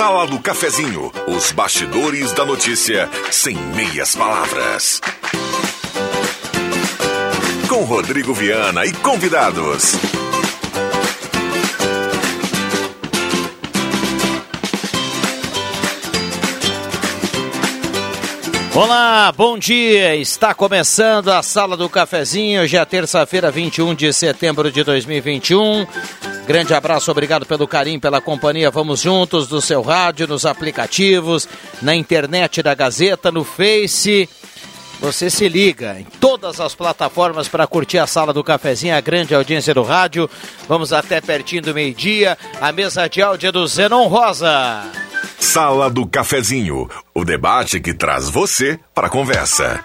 Sala do Cafezinho, os bastidores da notícia sem meias palavras. Com Rodrigo Viana e convidados. Olá, bom dia. Está começando a Sala do Cafezinho. Hoje é terça-feira, 21 de setembro de 2021. Grande abraço, obrigado pelo carinho, pela companhia. Vamos juntos no seu rádio, nos aplicativos, na internet da Gazeta, no Face. Você se liga em todas as plataformas para curtir a sala do cafezinho, a grande audiência do rádio. Vamos até pertinho do meio-dia, a mesa de áudio do Zenon Rosa. Sala do Cafezinho, o debate que traz você para a conversa.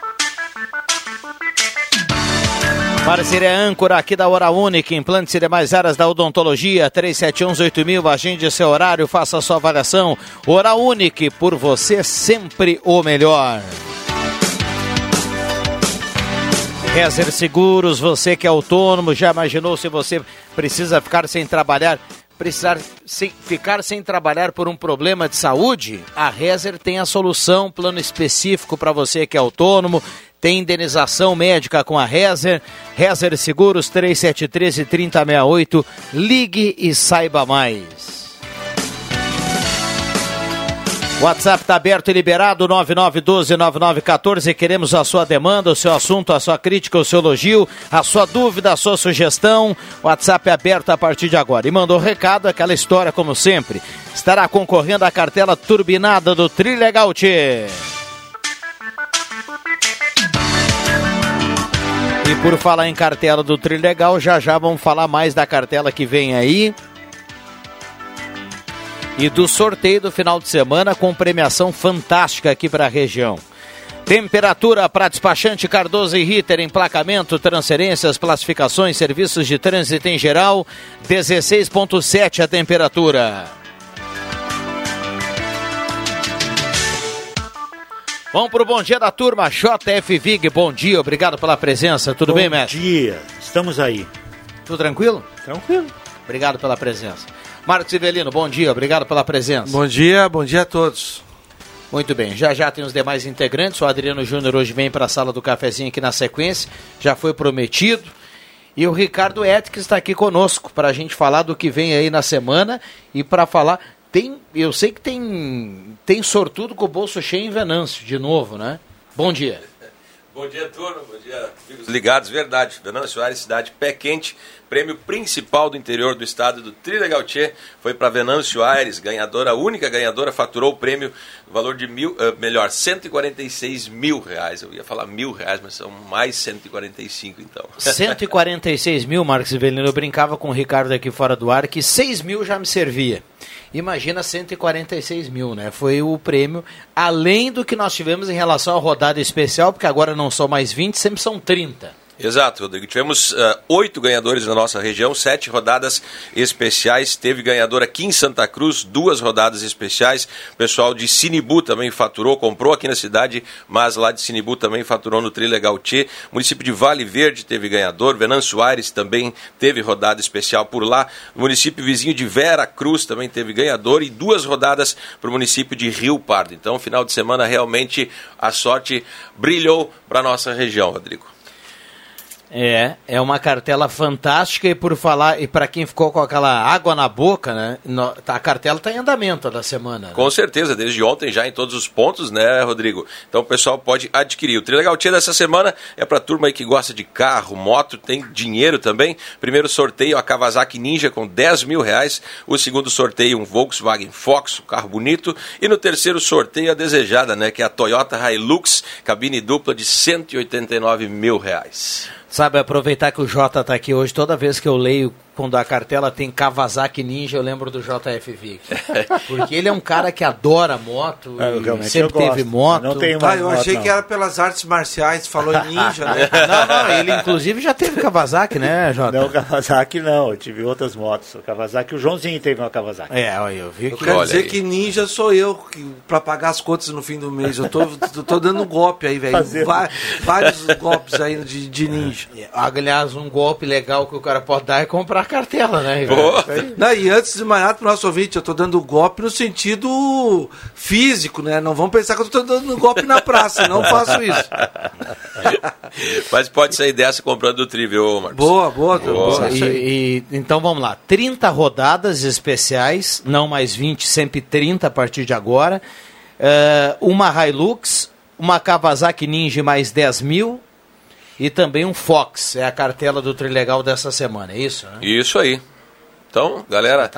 Parceria âncora aqui da Hora Única, implantes e demais áreas da odontologia, 3718000, agende seu horário, faça sua avaliação. Hora Única, por você sempre o melhor. Rezer Seguros, você que é autônomo, já imaginou se você precisa ficar sem trabalhar, precisar sem, ficar sem trabalhar por um problema de saúde? A Rezer tem a solução, plano específico para você que é autônomo, tem indenização médica com a Rezer, Rezer Seguros 3713 3068, ligue e saiba mais. WhatsApp está aberto e liberado, 9912-9914. Queremos a sua demanda, o seu assunto, a sua crítica, o seu elogio, a sua dúvida, a sua sugestão. WhatsApp é aberto a partir de agora. E mandou recado, aquela história como sempre. Estará concorrendo à cartela turbinada do Trilegal Tchê. E por falar em cartela do Trilegal, já já vamos falar mais da cartela que vem aí e do sorteio do final de semana com premiação fantástica aqui para a região. Temperatura para despachante Cardoso e Ritter, emplacamento, transferências, classificações, serviços de trânsito em geral, 16.7 a temperatura. Vamos para o bom dia da turma, JF Vig, bom dia, obrigado pela presença, tudo bom bem, mestre? Bom dia, estamos aí. Tudo tranquilo? Tranquilo. Obrigado pela presença. Marcos Ivelino, bom dia, obrigado pela presença. Bom dia, bom dia a todos. Muito bem, já já tem os demais integrantes. O Adriano Júnior hoje vem para a sala do cafezinho aqui na sequência, já foi prometido. E o Ricardo Etques está aqui conosco para a gente falar do que vem aí na semana e para falar. Tem, eu sei que tem, tem sortudo com o bolso cheio em Venâncio, de novo, né? Bom dia. Bom dia, turma. Bom dia, amigos ligados. Verdade. Venâncio Aires, cidade pé quente. Prêmio principal do interior do estado do Trilegal Tchê foi para Venâncio Aires, ganhadora, única ganhadora, faturou o prêmio valor de mil, uh, melhor, 146 mil reais. Eu ia falar mil reais, mas são mais 145 então. 146 mil, Marcos Ivelino. Eu brincava com o Ricardo aqui fora do ar que 6 mil já me servia. Imagina 146 mil, né? Foi o prêmio, além do que nós tivemos em relação à rodada especial, porque agora não são mais 20, sempre são 30. Exato, Rodrigo. Tivemos uh, oito ganhadores na nossa região, sete rodadas especiais. Teve ganhador aqui em Santa Cruz, duas rodadas especiais. O pessoal de Sinibu também faturou, comprou aqui na cidade, mas lá de Sinibu também faturou no Trilegal. O município de Vale Verde teve ganhador, Venâncio Aires também teve rodada especial por lá. O município vizinho de Vera Cruz também teve ganhador e duas rodadas para o município de Rio Pardo. Então, final de semana realmente a sorte brilhou para nossa região, Rodrigo. É, é uma cartela fantástica e por falar, e para quem ficou com aquela água na boca, né? No, a cartela está em andamento da semana. Né? Com certeza, desde ontem já em todos os pontos, né, Rodrigo? Então o pessoal pode adquirir. O Trilegal Tia dessa semana é para turma aí que gosta de carro, moto, tem dinheiro também. Primeiro sorteio a Kawasaki Ninja com 10 mil reais. O segundo sorteio um Volkswagen Fox, um carro bonito. E no terceiro sorteio a desejada, né, que é a Toyota Hilux, cabine dupla de 189 mil reais. Sabe, aproveitar que o Jota está aqui hoje, toda vez que eu leio quando a cartela tem Kawasaki Ninja, eu lembro do JF Vic. Porque ele é um cara que adora moto, É, sempre teve moto. Não tenho Ah, mais eu moto, achei não. que era pelas artes marciais, falou em ninja, né? Não, não, ele inclusive já teve Kawasaki, né, Jota? Não, Kawasaki não, eu tive outras motos. O Kawasaki, o Joãozinho teve uma Kawasaki. É, olha, eu vi Eu que... quero Olha dizer aí. que ninja sou eu, que, pra pagar as contas no fim do mês. Eu tô, tô, tô dando golpe aí, velho. Vários golpes aí de, de ninja. Aliás, um golpe legal que o cara pode dar é comprar a cartela, né? Aí. Não, e antes de mais nada, pro nosso ouvinte, eu tô dando golpe no sentido físico, né? Não vão pensar que eu tô dando golpe na praça, não faço isso. Mas pode sair dessa comprando do Tri, viu, Marcos? Boa, boa, Boa. boa. E, e- então vamos lá, 30 rodadas especiais, não mais 20, sempre 30 a partir de agora. Eh, uma Hilux, uma Kawasaki Ninja mais 10 mil e também um Fox, é a cartela do Trilegal dessa semana, é isso? Né? Isso aí. Então, galera,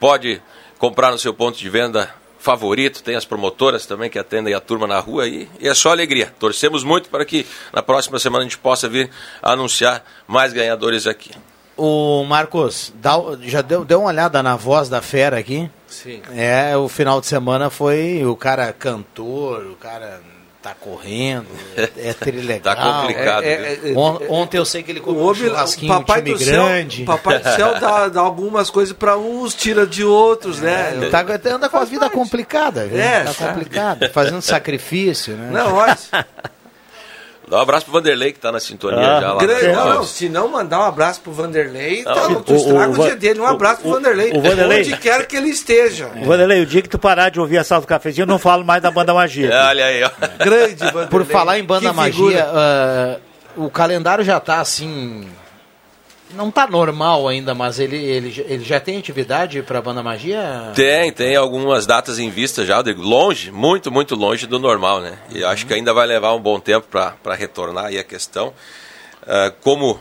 pode comprar no seu ponto de venda favorito, tem as promotoras também que atendem a turma na rua aí, e é só alegria. Torcemos muito para que na próxima semana a gente possa vir anunciar mais ganhadores aqui. O Marcos, dá- já deu, deu uma olhada na voz da fera aqui? Sim. É, o final de semana foi o cara cantor, o cara tá correndo, é, é trilegal. Tá complicado, É, viu? é, é, On- ontem eu sei que ele O, comeu um homem, churrasquinho, o um papai time do céu, grande. o papai do céu dá, dá algumas coisas pra uns, tira de outros, né? Tá, anda com a vida complicada, viu? É, tá tá. complicado, fazendo sacrifício, né? Não, olha. Dá um abraço pro Vanderlei que tá na sintonia Ah, já lá. Grande, não, se não mandar um abraço pro Vanderlei, tá, Não, tu estraga o, o- dia dele. Um abraço pro o- Vanderlei. o Vanderlei- Onde quer que ele esteja. Vanderlei, o dia que tu parar de ouvir a sala do cafezinho, eu não falo mais da banda magia. Olha aí, ó. Grande Vanderlei. Por falar em banda magia, ah, o calendário já tá assim. Não tá normal ainda, mas ele, ele, ele já tem atividade pra banda magia? Tem, tem algumas datas em vista já, digo, longe, muito, muito longe do normal, né? E acho que ainda vai levar um bom tempo para retornar aí a questão, ah, como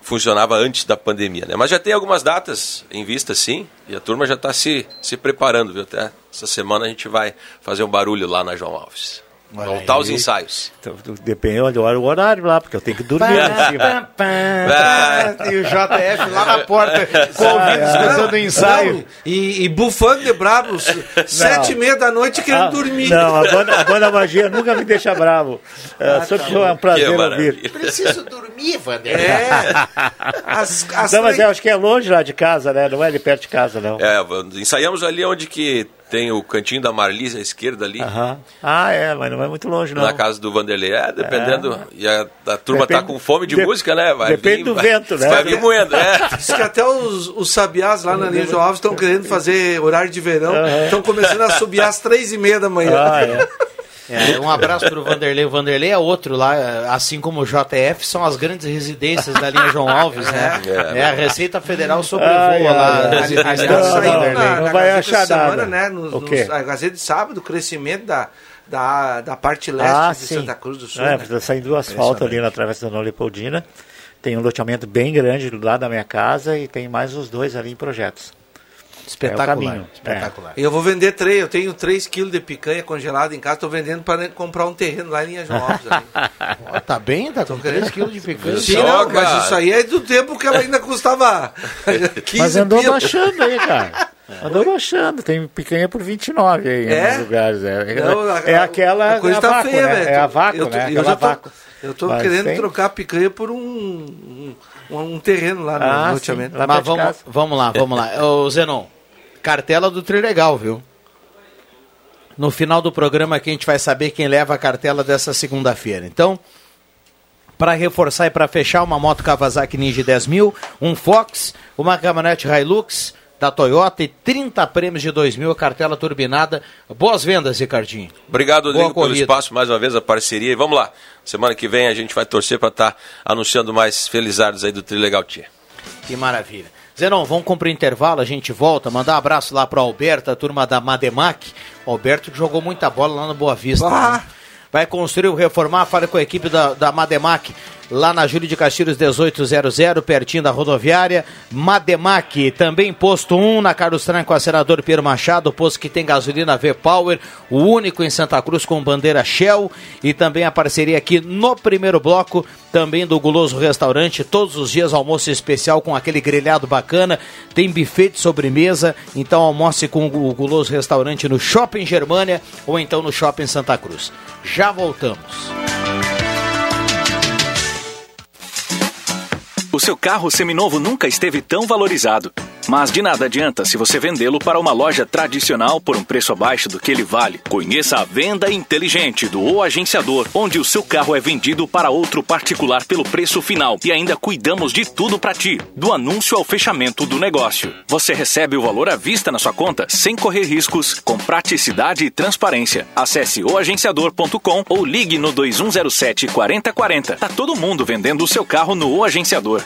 funcionava antes da pandemia, né? Mas já tem algumas datas em vista, sim, e a turma já está se, se preparando, viu? Até essa semana a gente vai fazer um barulho lá na João Alves. Voltar aos aí. ensaios. Então, depende olha, olha o horário lá, porque eu tenho que dormir lá em cima. E o JF lá na porta, com o ouvido escutando o ensaio. Não, e, e bufando de brabo, sete e meia da noite querendo Ah, dormir. Não, a banda, a banda magia nunca me deixa bravo. É, só que é um prazer ouvir. Preciso dormir, Vanderlei. É. As, as Não, mas eu acho que é longe lá de casa, né? Não é ali perto de casa, não. É, ensaiamos ali onde que tem o cantinho da Marlise à esquerda ali. Aham. Ah, é, mas não é muito longe, não. Na casa do Vanderlei. É, dependendo. E a, a turma Depende- tá com fome de de- música, né? Vai depende vir- do vai- vento, né? Vai vir moendo, é. Diz que até os, os sabiás lá na linha João Alves estão querendo fazer horário de verão. Estão começando a subir às três e meia da manhã. Ah, é. É, um abraço pro Vanderlei. O Vanderlei é outro lá, é, assim como o JF, são as grandes residências da linha João Alves, né? É. É, a Receita Federal sobrevoa Ai, lá. ai, a ai. Não, não, na, vai Gazeta achar semana, nada. né? Nos, O quê? nos- a Gazeta de sábado, o crescimento da, da, da parte leste Ah, de sim. Santa Cruz do Sul. É, né? saindo do asfalto ali na Travessa da Nova Leopoldina. Tem um loteamento bem grande do lado da minha casa e tem mais os dois ali em projetos. Espetacular. É o caminho. espetacular. E Eu vou vender três, eu tenho 3 quilos de picanha congelada em casa, estou vendendo para comprar um terreno lá em Linha João Alves. ali. Ó, tá bem, tá com 3 quilos de picanha. Sim, não, mas isso aí é do tempo que ela ainda custava 15 Mas andou pila. baixando aí, cara. Andou baixando. Tem picanha por 29 aí É? em alguns lugares. É, Não, a- é aquela. a coisa é a tá vácuo, feia, né? velho. É a vácuo, eu tô, né? Eu já tô, vácuo. eu tô Mas querendo tem- trocar a picanha por um, um, um terreno lá no Ah, loteamento. Mas vamos, vamos lá, vamos lá. Ô, Zenon, cartela do Trilegal, viu? No final do programa a gente vai saber quem leva a cartela dessa segunda-feira. Então, para reforçar e para fechar, uma moto Kawasaki Ninja 10 mil, um Fox, uma caminhonete Hilux da Toyota e 30 prêmios de 2 mil, cartela turbinada. Boas vendas, Ricardinho. Obrigado, Rodrigo, pelo espaço, mais uma vez, a parceria. E vamos lá. Semana que vem a gente vai torcer para estar anunciando mais felizardos aí do Trilegal Tia. Que maravilha. Zenon, vamos cumprir intervalo, a gente volta. Mandar um abraço lá pro Alberto, a turma da Mademac. O Alberto que jogou muita bola lá no Boa Vista. Ah. né? Vai construir ou reformar, fale com a equipe da, da Mademac. Lá na Júlio de Castilhos 1800, pertinho da rodoviária. Mademac, também posto 1 na Carlos Tranco, a senador Pedro Machado, posto que tem gasolina V-Power, o único em Santa Cruz com bandeira Shell e também a parceria aqui no primeiro bloco, também do Guloso Restaurante, todos os dias almoço especial com aquele grelhado bacana, tem buffet de sobremesa, então almoce com o Guloso Restaurante no Shopping Germânia ou então no Shopping Santa Cruz. Já voltamos. O seu carro seminovo nunca esteve tão valorizado. Mas de nada adianta se você vendê-lo para uma loja tradicional por um preço abaixo do que ele vale. Conheça a venda inteligente do O Agenciador, onde o seu carro é vendido para outro particular pelo preço final e ainda cuidamos de tudo para ti, do anúncio ao fechamento do negócio. Você recebe o valor à vista na sua conta sem correr riscos, com praticidade e transparência. Acesse oagenciador.com ou ligue no 2107 4040. Tá todo mundo vendendo o seu carro no O Agenciador.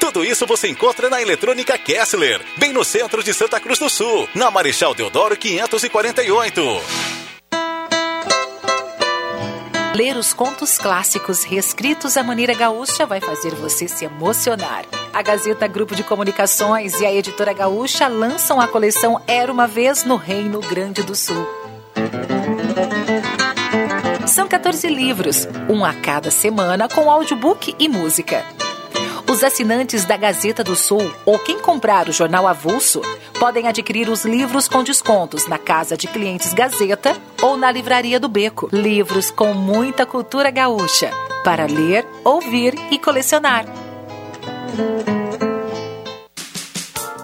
Tudo isso você encontra na Eletrônica Kessler, bem no centro de Santa Cruz do Sul, na Marechal Deodoro 548. Ler os contos clássicos reescritos à maneira gaúcha vai fazer você se emocionar. A Gazeta Grupo de Comunicações e a Editora Gaúcha lançam a coleção Era uma Vez no Reino Grande do Sul. São 14 livros, um a cada semana com audiobook e música. Os assinantes da Gazeta do Sul ou quem comprar o jornal avulso podem adquirir os livros com descontos na Casa de Clientes Gazeta ou na Livraria do Beco. Livros com muita cultura gaúcha para ler, ouvir e colecionar.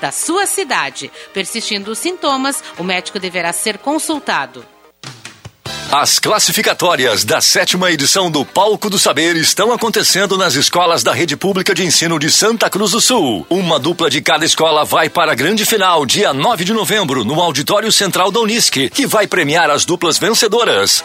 da sua cidade. Persistindo os sintomas, o médico deverá ser consultado. As classificatórias da sétima edição do Palco do Saber estão acontecendo nas escolas da Rede Pública de Ensino de Santa Cruz do Sul. Uma dupla de cada escola vai para a grande final, dia 9 de novembro, no Auditório Central da Unisc, que vai premiar as duplas vencedoras.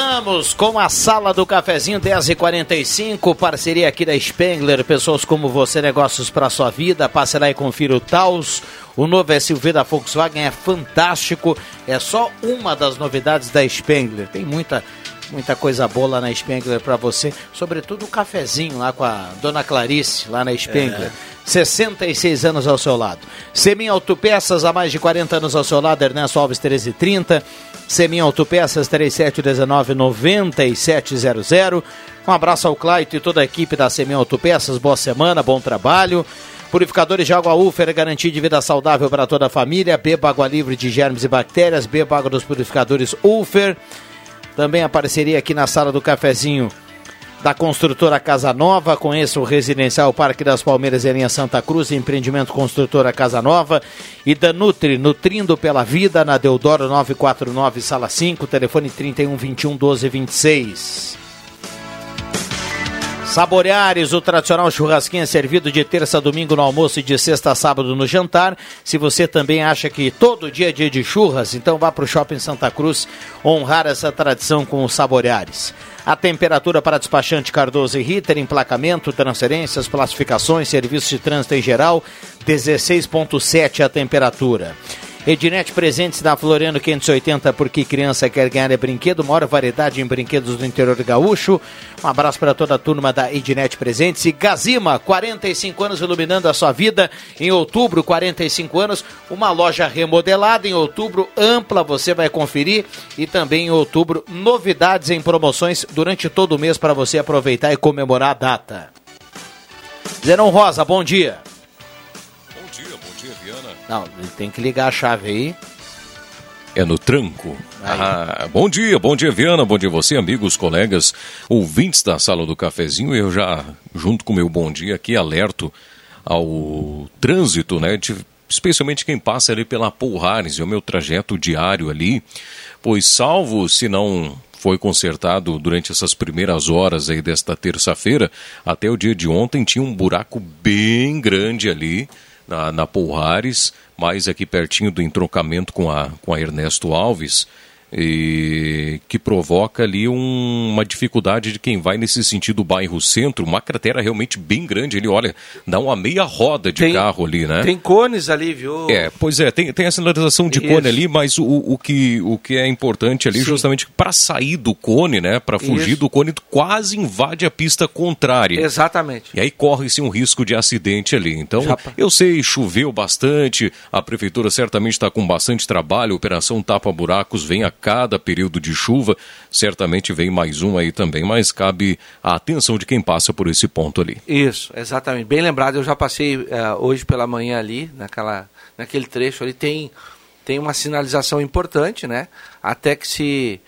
Voltamos com a sala do cafezinho 10h45, parceria aqui da Spengler, pessoas como você, negócios para sua vida. Passe lá e confira o Taos. O novo SUV da Volkswagen é fantástico, é só uma das novidades da Spengler. Tem muita muita coisa boa lá na Spengler para você, sobretudo o cafezinho lá com a dona Clarice, lá na Spengler. É. 66 anos ao seu lado. Semin Autopeças, há mais de 40 anos ao seu lado, Ernesto Alves 1330. Semin Autopeças 3719-9700. Um abraço ao Claito e toda a equipe da Semin Autopeças. Boa semana, bom trabalho. Purificadores de água Ufer, garantia de vida saudável para toda a família. Beba água livre de germes e bactérias. Beba água dos purificadores Ufer. Também a parceria aqui na sala do cafezinho da construtora Casa Nova. Conheça o Residencial Parque das Palmeiras em linha Santa Cruz, empreendimento construtora Casa Nova. E da Nutri, nutrindo pela vida, na Deodoro 949, sala 5, telefone 31 21 12 26. Saboreares, o tradicional churrasquinho é servido de terça a domingo no almoço e de sexta a sábado no jantar. Se você também acha que todo dia é dia de churras, então vá para o Shopping Santa Cruz honrar essa tradição com os Saboreares. A temperatura para despachante Cardoso e Ritter, emplacamento, transferências, classificações, serviços de trânsito em geral, 16,7 a temperatura. Ednet presentes na Floriano 580, porque criança quer ganhar é brinquedo, maior variedade em brinquedos do interior gaúcho. Um abraço para toda a turma da Ednet presentes. E Gazima, 45 anos iluminando a sua vida. Em outubro, 45 anos, uma loja remodelada. Em outubro, ampla, você vai conferir. E também em outubro, novidades em promoções durante todo o mês para você aproveitar e comemorar a data. Zenon Rosa, bom dia. Não, ele tem que ligar a chave aí. É no tranco. Ah, bom dia, bom dia, Viana, bom dia você, amigos, colegas, ouvintes da sala do cafezinho. Eu já, junto com o meu bom dia aqui, alerto ao trânsito, né? De, especialmente quem passa ali pela Pulhares, é o meu trajeto diário ali, pois salvo se não foi consertado durante essas primeiras horas aí desta terça-feira, até o dia de ontem tinha um buraco bem grande ali na, na mais aqui pertinho do entroncamento com a, com a Ernesto Alves e que provoca ali um, uma dificuldade de quem vai nesse sentido bairro centro, uma cratera realmente bem grande. Ele olha, dá uma meia roda de tem, carro ali, né? Tem cones ali, viu? É, pois é, tem, tem a sinalização de Isso. cone ali, mas o, o, que, o que é importante ali, Sim. justamente para sair do cone, né? Para fugir Isso. do cone, quase invade a pista contrária. Exatamente. E aí corre-se um risco de acidente ali. Então, Japa. eu sei, choveu bastante, a prefeitura certamente está com bastante trabalho, a operação Tapa Buracos vem a cada período de chuva. Certamente vem mais um aí também, mas cabe a atenção de quem passa por esse ponto ali. Isso, exatamente. Bem lembrado, eu já passei uh, hoje pela manhã ali, naquela, naquele trecho ali, tem, tem uma sinalização importante, né? Até que se.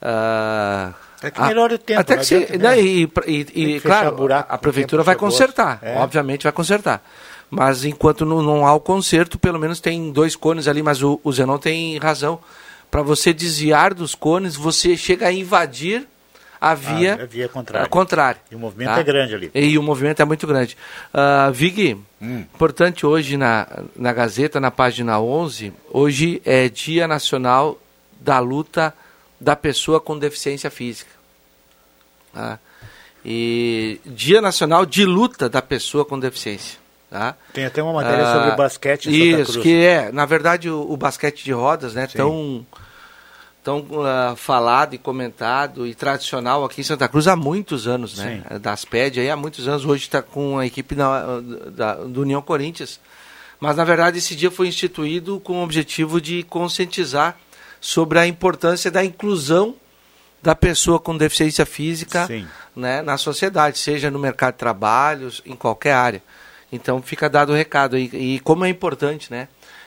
Uh, até que melhore o tempo. Até que se, né? E, e, e claro, buraco, a prefeitura vai consertar, é. obviamente vai consertar. Mas enquanto não, não, há o conserto, pelo menos tem dois cones ali, mas o, o Zenon tem razão para você desviar dos cones, você chega a invadir a via, ah, a via contrária. contrária. E o movimento tá? é grande ali. E o movimento é muito grande. Uh, Vig, hum. importante hoje na, na Gazeta, na página 11, hoje é Dia Nacional da Luta da Pessoa com Deficiência Física. Tá? E Dia Nacional de Luta da Pessoa com Deficiência. Tá? Tem até uma matéria uh, sobre basquete em Isso, que é, na verdade, o, o basquete de rodas, né, Sim. tão tão uh, falado e comentado e tradicional aqui em Santa Cruz há muitos anos, né? Sim. Das PED aí há muitos anos. Hoje está com a equipe da, da, do União Corinthians. Mas, na verdade, esse dia foi instituído com o objetivo de conscientizar sobre a importância da inclusão da pessoa com deficiência física né, na sociedade, seja no mercado de trabalho, em qualquer área. Então fica dado o recado. E, e como é importante, né?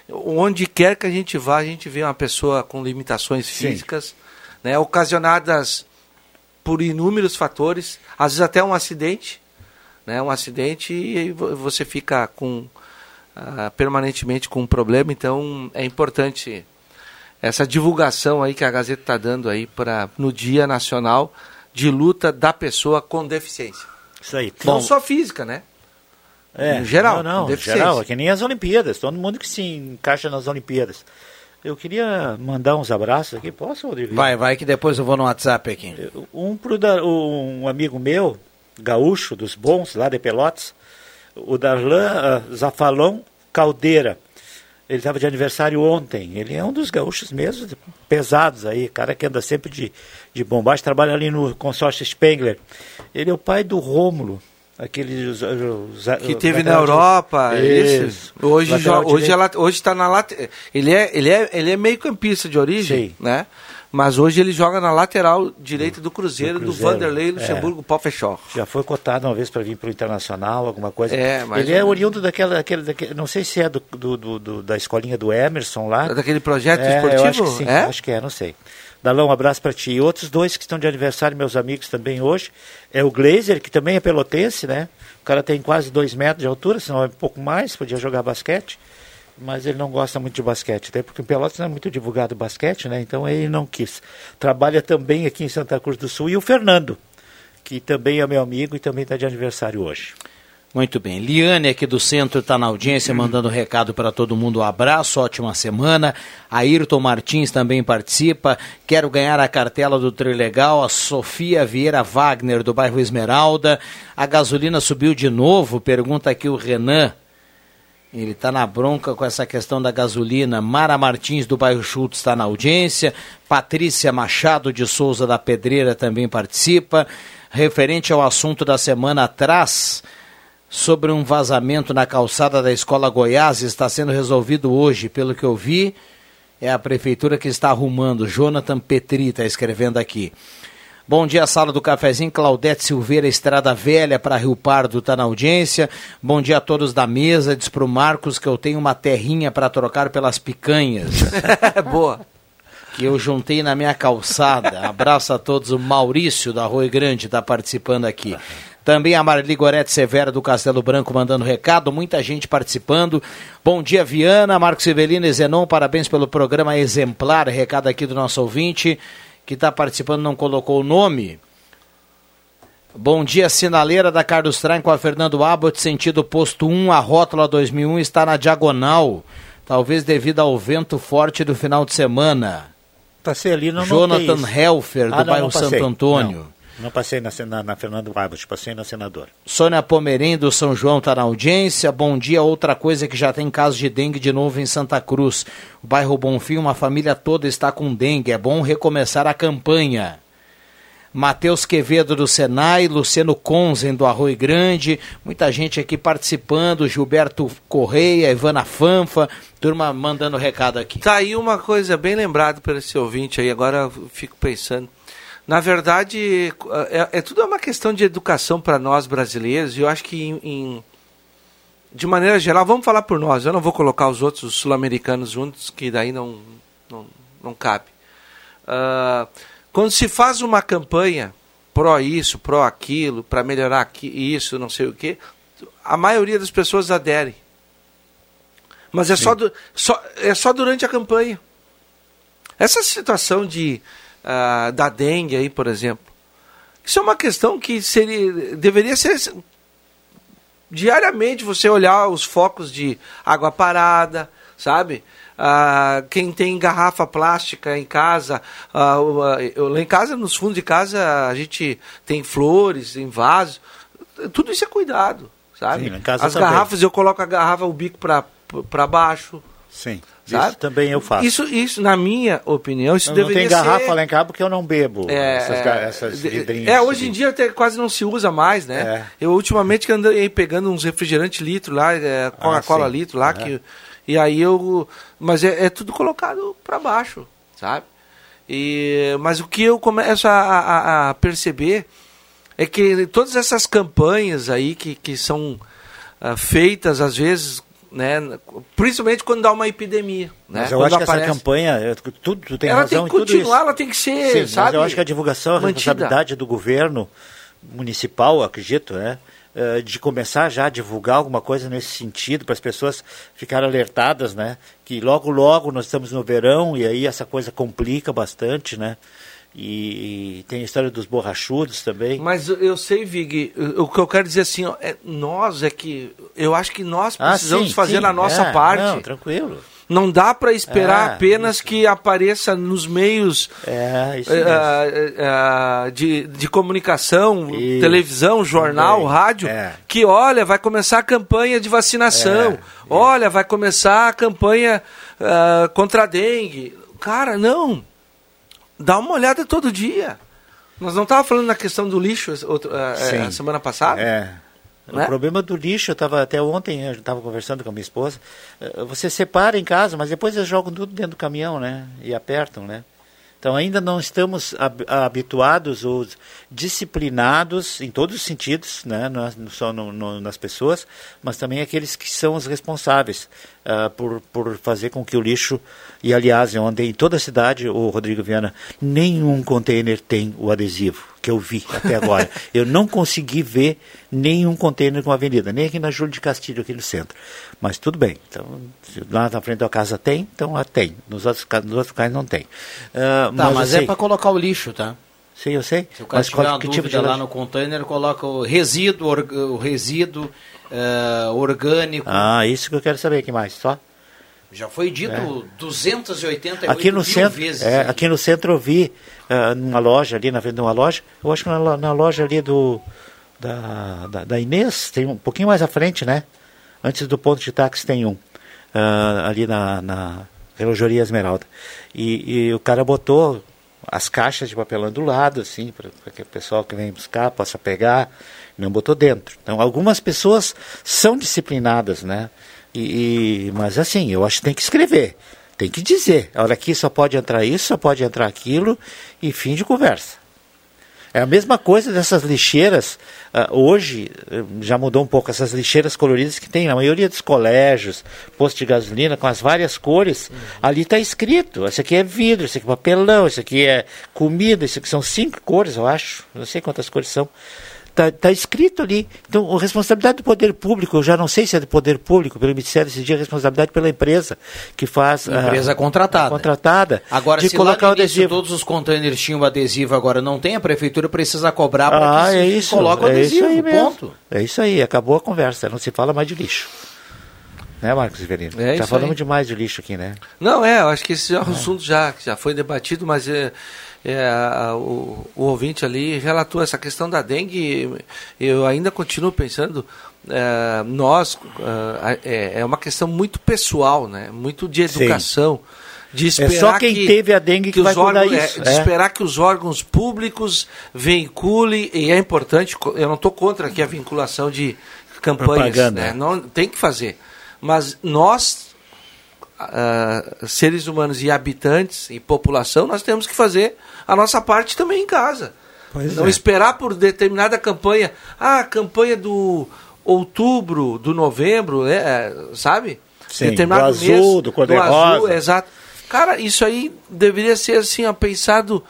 Onde quer que a gente vá, a gente vê uma pessoa com limitações físicas, né, ocasionadas por inúmeros fatores, às vezes até um acidente, né, um acidente e você fica com uh, permanentemente com um problema. Então é importante essa divulgação aí que a Gazeta está dando aí para no Dia Nacional de Luta da Pessoa com Deficiência. Isso aí. Não Bom, só física, né? É, em geral. Não, não, geral, é que nem as Olimpíadas, todo mundo que se encaixa nas Olimpíadas. Eu queria mandar uns abraços aqui, posso, Rodrigo? Vai, vai, que depois eu vou no WhatsApp aqui. Um pro da, um amigo meu, gaúcho, dos bons, lá de Pelotas, o Darlan uh, Zafalon Caldeira. Ele estava de aniversário ontem. Ele é um dos gaúchos mesmo, pesados aí, cara que anda sempre de, de bombagem, trabalha ali no consórcio Spengler. Ele é o pai do Rômulo, aquele os, os, que teve na Europa isso. hoje hoje ela hoje está na lateral ele é ele é ele é meio campista de origem Sim. né mas hoje ele joga na lateral direita do Cruzeiro, do, Cruzeiro, do Vanderlei Luxemburgo é. Pofechor. Já foi cotado uma vez para vir para o Internacional, alguma coisa. É, mas ele é oriundo daquela, daquele, daquele, não sei se é do, do, do, da escolinha do Emerson lá. Daquele projeto é, esportivo? acho que sim, é? acho que é, não sei. Dalão, um abraço para ti. E outros dois que estão de aniversário, meus amigos também hoje, é o Glazer, que também é pelotense, né? O cara tem quase dois metros de altura, senão é um pouco mais, podia jogar basquete mas ele não gosta muito de basquete, até porque em Pelotas não é muito divulgado basquete, né? Então ele não quis. Trabalha também aqui em Santa Cruz do Sul e o Fernando, que também é meu amigo e também está de aniversário hoje. Muito bem. Liane aqui do centro está na audiência, mandando recado para todo mundo. Um abraço, ótima semana. Ayrton Martins também participa. Quero ganhar a cartela do Trilegal. A Sofia Vieira Wagner, do bairro Esmeralda. A gasolina subiu de novo? Pergunta aqui o Renan. Ele está na bronca com essa questão da gasolina. Mara Martins, do bairro Chutes, está na audiência. Patrícia Machado de Souza, da Pedreira, também participa. Referente ao assunto da semana atrás, sobre um vazamento na calçada da Escola Goiás, está sendo resolvido hoje, pelo que eu vi. É a prefeitura que está arrumando. Jonathan Petri está escrevendo aqui. Bom dia, sala do cafezinho. Claudete Silveira, Estrada Velha para Rio Pardo, está na audiência. Bom dia a todos da mesa. Diz para o Marcos que eu tenho uma terrinha para trocar pelas picanhas. Boa. Que eu juntei na minha calçada. Abraço a todos. O Maurício da Rui Grande está participando aqui. Também a Marli Gorete Severa do Castelo Branco mandando recado, muita gente participando. Bom dia, Viana, Marcos Severino e Zenon, parabéns pelo programa exemplar. Recado aqui do nosso ouvinte que está participando não colocou o nome. Bom dia, sinaleira da Carlos Traem com a Fernando Abbott, sentido posto 1, a rótula 2001 está na diagonal, talvez devido ao vento forte do final de semana. Passei ali, não Jonathan Helfer, do ah, não, bairro não Santo Antônio. Não. Não passei na, na, na Fernando Abbott, passei na Senador. Sônia Pomerim, do São João, está na audiência. Bom dia. Outra coisa que já tem caso de dengue de novo em Santa Cruz. O bairro Bonfim, uma família toda está com dengue. É bom recomeçar a campanha. Matheus Quevedo do Senai, Luciano Conzen do Arroio Grande, muita gente aqui participando, Gilberto Correia, Ivana Fanfa, turma mandando recado aqui. Tá aí uma coisa bem lembrada para esse ouvinte aí, agora eu fico pensando. Na verdade, é, é tudo uma questão de educação para nós brasileiros, e eu acho que, em, em, de maneira geral, vamos falar por nós, eu não vou colocar os outros sul-americanos juntos, que daí não, não, não cabe. Uh, quando se faz uma campanha pró isso, pró aquilo, para melhorar aqui, isso, não sei o quê, a maioria das pessoas adere. Mas é só, só, é só durante a campanha. Essa situação de uh, da dengue aí, por exemplo. Isso é uma questão que seria, deveria ser diariamente você olhar os focos de água parada, sabe? Uh, quem tem garrafa plástica em casa, uh, eu, lá em casa, nos fundos de casa, a gente tem flores, em vaso, tudo isso é cuidado, sabe? Sim, As também. garrafas, eu coloco a garrafa, o bico para baixo. Sim. Sabe? Isso também eu faço. Isso, isso, na minha opinião, isso não, deveria ser... Não tem garrafa ser... lá em casa porque eu não bebo é, essas, essas vidrinhas. É, hoje em dia até quase não se usa mais, né? É. Eu ultimamente andei pegando uns refrigerantes litro lá, é, Coca-Cola ah, litro lá, que, e aí eu... Mas é, é tudo colocado para baixo, sabe? E, mas o que eu começo a, a, a, perceber é que todas essas campanhas aí que, que são uh, feitas, às vezes, né? Principalmente quando dá uma epidemia. Né? Mas eu quando acho que essa campanha, tudo, tu tem ela razão tem que continuar, ela tem que ser, Sim, sabe? Mas eu acho que a divulgação, a mantida. responsabilidade do governo municipal, acredito, né? Eh, de começar já a divulgar alguma coisa nesse sentido, para as pessoas ficarem alertadas, né? Que logo, logo nós estamos no verão e aí essa coisa complica bastante, né? E, e, tem a história dos borrachudos também. Mas eu sei, Vig, o que eu quero dizer assim, ó, é, nós é que. Eu acho que nós ah, precisamos ah, sim, fazer sim, a nossa é, parte. Não, tranquilo. Não dá para esperar é, apenas isso. que apareça nos meios é, uh, uh, de, de comunicação, isso. televisão, jornal, Também. rádio, é. que olha, vai começar a campanha de vacinação, é, olha, vai começar a campanha contra a dengue. Cara, não. Dá uma olhada todo dia. Nós não estávamos falando na questão do lixo outro, uh, semana passada? É. O né? problema do lixo, eu estava até ontem, eu estava conversando com a minha esposa, eh, você separa em casa, mas depois eles jogam tudo dentro do caminhão, né? E apertam, né? Então ainda não estamos habituados ou disciplinados em todos os sentidos, né? não só no, no, nas pessoas, mas também aqueles que são os responsáveis uh, por, por fazer com que o lixo, e aliás, ontem em toda a cidade, o Rodrigo Viana, nenhum container tem o adesivo que eu vi até agora. eu não consegui ver nenhum container com avenida, nem aqui na Júlio de Castilho, aqui no centro. Mas tudo bem. Então, lá na frente da casa tem, então lá tem. Nos outros, nos outros lugares não tem. Uh, tá, mas, mas é para colocar o lixo, tá? Sim, eu sei. Se o cara mas tiver qual, que tipo de lá no container, coloca o resíduo, o resíduo uh, orgânico. Ah, isso que eu quero saber. que mais? Só? Já foi dito é. 288 aqui no mil centro, vezes. É, aqui no centro eu vi uh, numa loja ali, na frente de uma loja, eu acho que na, na loja ali do da, da, da, Inês, tem um pouquinho mais à frente, né? Antes do ponto de táxi tem um. Uh, ali na, na Relojoria Esmeralda. E, e, o cara botou as caixas de papelão do lado, assim, para que o pessoal que vem buscar possa pegar, não botou dentro. Então, algumas pessoas são disciplinadas, né? E, e, mas assim, eu acho que tem que escrever, tem que dizer. Olha, aqui só pode entrar isso, só pode entrar aquilo, e fim de conversa. É a mesma coisa dessas lixeiras. Uh, hoje eh, já mudou um pouco essas lixeiras coloridas que tem na maioria dos colégios, posto de gasolina com as várias cores. Uhum. Ali está escrito: esse aqui é vidro, esse aqui é papelão, esse aqui é comida, esse aqui são cinco cores, eu acho. Não sei quantas cores são. Está tá escrito ali. Então, a responsabilidade do poder público, eu já não sei se é do poder público, pelo Ministério esse dia, a responsabilidade pela empresa que faz. Empresa a, contratada. A contratada. Agora, de se colocar lá no início, todos os containers tinham adesivo, agora não tem, a prefeitura precisa cobrar para ah, que é isso, coloque o adesivo. É isso aí ponto. É isso aí, acabou a conversa, não se fala mais de lixo. Né, Marcos Riverino? É já falamos aí. demais de lixo aqui, né? Não, é, eu acho que esse é um é. assunto já, já foi debatido, mas é, é, o, o, ouvinte ali relatou essa questão da dengue. Eu ainda continuo pensando, é, nós, é, é, uma questão muito pessoal, né? muito de educação. Sim. De esperar é só quem que, teve a dengue que, que vai órgãos, é, isso. de é. esperar que os órgãos públicos veiculem, e é importante, eu não estou contra aqui a vinculação de campanhas, né? não, tem que fazer. Mas nós, uh, seres humanos e habitantes e população, nós temos que fazer a nossa parte também em casa. Pois Não é. esperar por determinada campanha. Ah, campanha do outubro, do novembro, né? sabe? Sim, determinado do mês, azul, do cor de rosa. Exato. Cara, isso aí deveria ser assim, ó, pensado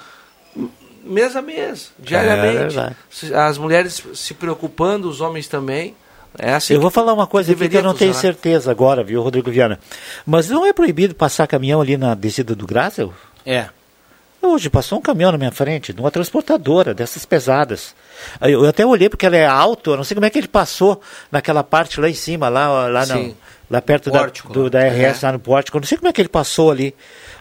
mês a mês, diariamente. É, As mulheres se preocupando, os homens também. É assim eu vou falar uma coisa que eu não tenho certeza agora, viu, Rodrigo Viana. Mas não é proibido passar caminhão ali na descida do Graça? É. Hoje passou um caminhão na minha frente, de uma transportadora, dessas pesadas. Eu, até olhei porque ela é alta, eu não sei como é que ele passou naquela parte lá em cima, lá, lá, Sim. Lá perto pórtico, da, do, da RS, é. lá no pórtico. Eu não sei como é que ele passou ali.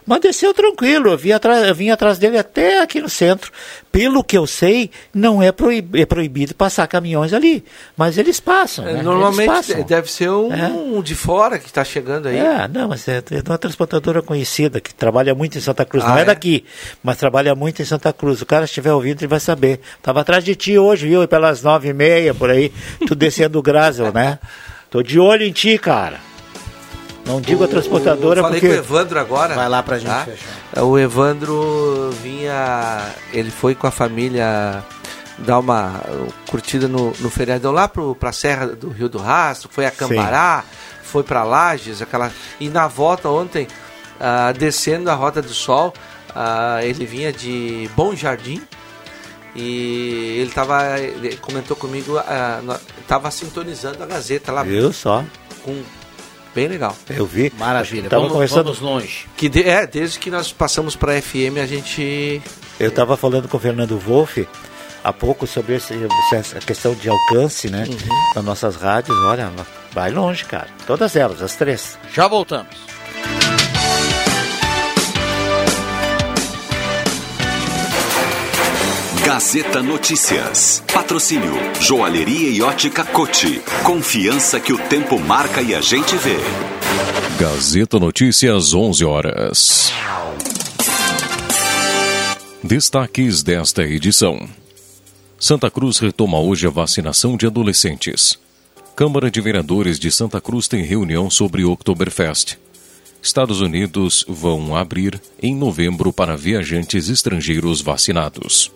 Mas desceu tranquilo, eu vim, atrás, eu vim atrás dele até aqui no centro. Pelo que eu sei, não é, proib, é proibido passar caminhões ali. Mas eles passam. Né? Normalmente eles passam. deve ser um, é. um, de fora que está chegando aí. É, não, mas é, é uma transportadora conhecida que trabalha muito em Santa Cruz. Ah, não é, é, daqui, mas trabalha muito em Santa Cruz. O cara estiver ouvindo, ele vai saber. Estava atrás de ti hoje, viu? Pelas nove e meia, por aí, tu descendo o Grasel, né? Tô de olho em ti, cara. Não digo o, a transportadora falei porque... com o Evandro agora. Vai lá pra gente tá? fechar. O Evandro vinha... Ele foi com a família dar uma curtida no, no feriadão lá pro, pra Serra do Rio do Rastro, foi a Cambará, Sim. foi para Lages, aquela... E na volta ontem, uh, descendo a Rota do Sol, uh, ele vinha de Bom Jardim, e ele tava ele comentou comigo uh, tava sintonizando a Gazeta lá viu só com Bem legal. Eu vi. Maravilha. Tava vamos, conversando... vamos longe. Que de, é, desde que nós passamos para FM, a gente. Eu estava falando com o Fernando Wolff há pouco sobre esse, essa questão de alcance, né? Uhum. Das nossas rádios. Olha, vai longe, cara. Todas elas, as três. Já voltamos. Gazeta Notícias. Patrocínio Joalheria e Ótica Cote. Confiança que o tempo marca e a gente vê. Gazeta Notícias, 11 horas. Destaques desta edição. Santa Cruz retoma hoje a vacinação de adolescentes. Câmara de Vereadores de Santa Cruz tem reunião sobre Oktoberfest. Estados Unidos vão abrir em novembro para viajantes estrangeiros vacinados.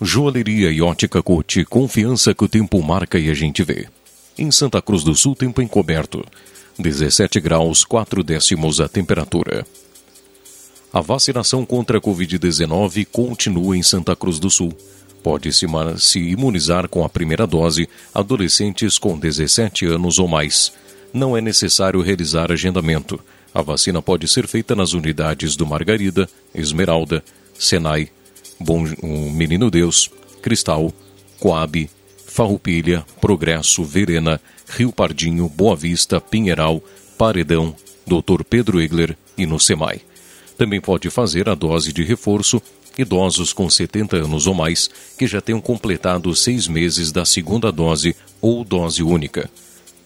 Joalheria e ótica Cote, confiança que o tempo marca e a gente vê. Em Santa Cruz do Sul, tempo encoberto. 17 graus, 4 décimos a temperatura. A vacinação contra a Covid-19 continua em Santa Cruz do Sul. Pode-se se imunizar com a primeira dose adolescentes com 17 anos ou mais. Não é necessário realizar agendamento. A vacina pode ser feita nas unidades do Margarida, Esmeralda, Senai, Bom Menino Deus, Cristal, Coab, Farroupilha, Progresso, Verena, Rio Pardinho, Boa Vista, Pinheiral, Paredão, Dr. Pedro Egler e no SEMAI. Também pode fazer a dose de reforço idosos com 70 anos ou mais que já tenham completado seis meses da segunda dose ou dose única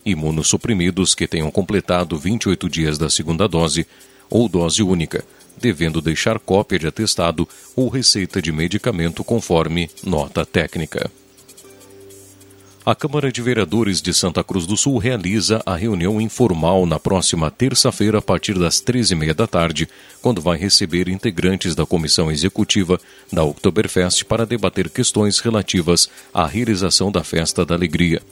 imunossuprimidos que tenham completado 28 dias da segunda dose ou dose única, devendo deixar cópia de atestado ou receita de medicamento conforme nota técnica. A Câmara de Vereadores de Santa Cruz do Sul realiza a reunião informal na próxima terça-feira a partir das 13h30 da tarde, quando vai receber integrantes da comissão executiva da Oktoberfest para debater questões relativas à realização da Festa da Alegria.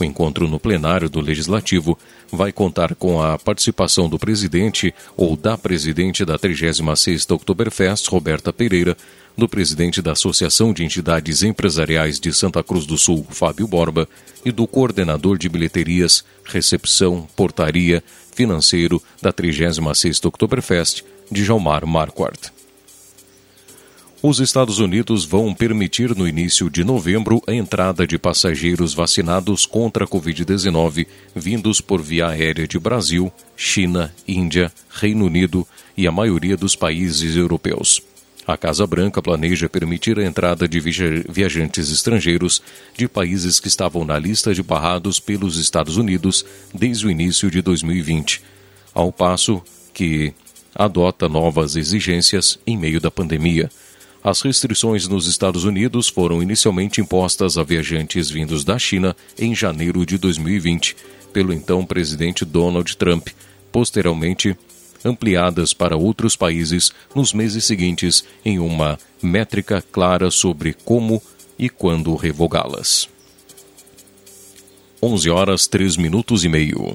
O encontro no plenário do Legislativo vai contar com a participação do presidente ou da presidente da 36ª Oktoberfest, Roberta Pereira, do presidente da Associação de Entidades Empresariais de Santa Cruz do Sul, Fábio Borba, e do coordenador de bilheterias, recepção, portaria, financeiro da 36ª Oktoberfest, Djalmar Marquardt. Os Estados Unidos vão permitir no início de novembro a entrada de passageiros vacinados contra a Covid-19 vindos por via aérea de Brasil, China, Índia, Reino Unido e a maioria dos países europeus. A Casa Branca planeja permitir a entrada de viajantes estrangeiros de países que estavam na lista de barrados pelos Estados Unidos desde o início de 2020, ao passo que adota novas exigências em meio da pandemia. As restrições nos Estados Unidos foram inicialmente impostas a viajantes vindos da China em janeiro de 2020 pelo então presidente Donald Trump, posteriormente ampliadas para outros países nos meses seguintes em uma métrica clara sobre como e quando revogá-las. 11 horas 3 minutos e meio.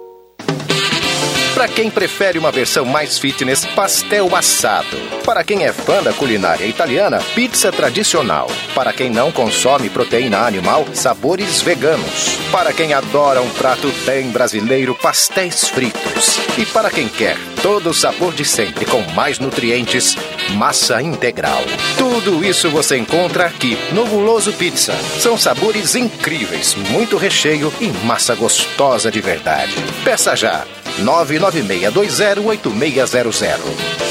Para quem prefere uma versão mais fitness, pastel assado. Para quem é fã da culinária italiana, pizza tradicional. Para quem não consome proteína animal, sabores veganos. Para quem adora um prato bem brasileiro, pastéis fritos. E para quem quer todo o sabor de sempre com mais nutrientes, massa integral. Tudo isso você encontra aqui no Guloso Pizza. São sabores incríveis, muito recheio e massa gostosa de verdade. Peça já 996208600.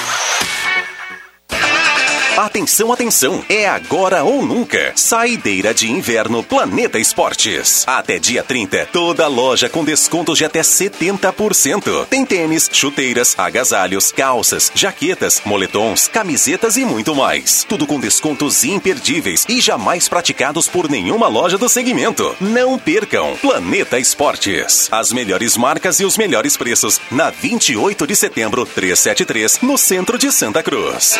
Atenção, atenção! É agora ou nunca. Saideira de inverno Planeta Esportes. Até dia 30, toda loja com descontos de até 70%. Tem tênis, chuteiras, agasalhos, calças, jaquetas, moletons, camisetas e muito mais. Tudo com descontos imperdíveis e jamais praticados por nenhuma loja do segmento. Não percam! Planeta Esportes. As melhores marcas e os melhores preços na 28 de setembro 373, no centro de Santa Cruz.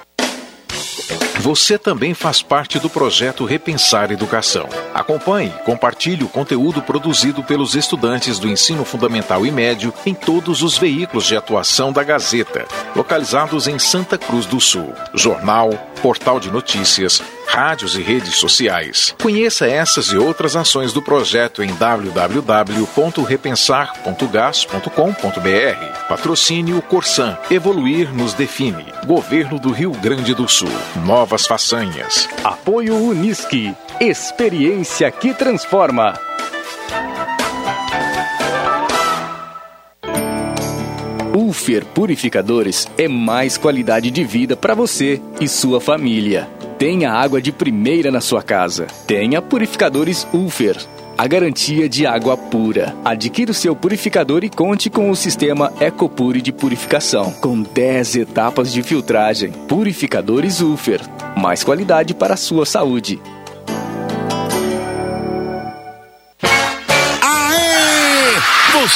Você também faz parte do projeto Repensar Educação. Acompanhe e compartilhe o conteúdo produzido pelos estudantes do ensino fundamental e médio em todos os veículos de atuação da Gazeta, localizados em Santa Cruz do Sul. Jornal, portal de notícias, rádios e redes sociais. Conheça essas e outras ações do projeto em www.repensar.gas.com.br. Patrocínio Corsan. Evoluir nos define. Governo do Rio Grande do Sul. Novas façanhas. Apoio Unisque. Experiência que transforma. Ulfer Purificadores é mais qualidade de vida para você e sua família. Tenha água de primeira na sua casa. Tenha purificadores Ulfer. A garantia de água pura. Adquira o seu purificador e conte com o sistema Ecopure de purificação, com 10 etapas de filtragem. Purificadores Ulfer. Mais qualidade para a sua saúde.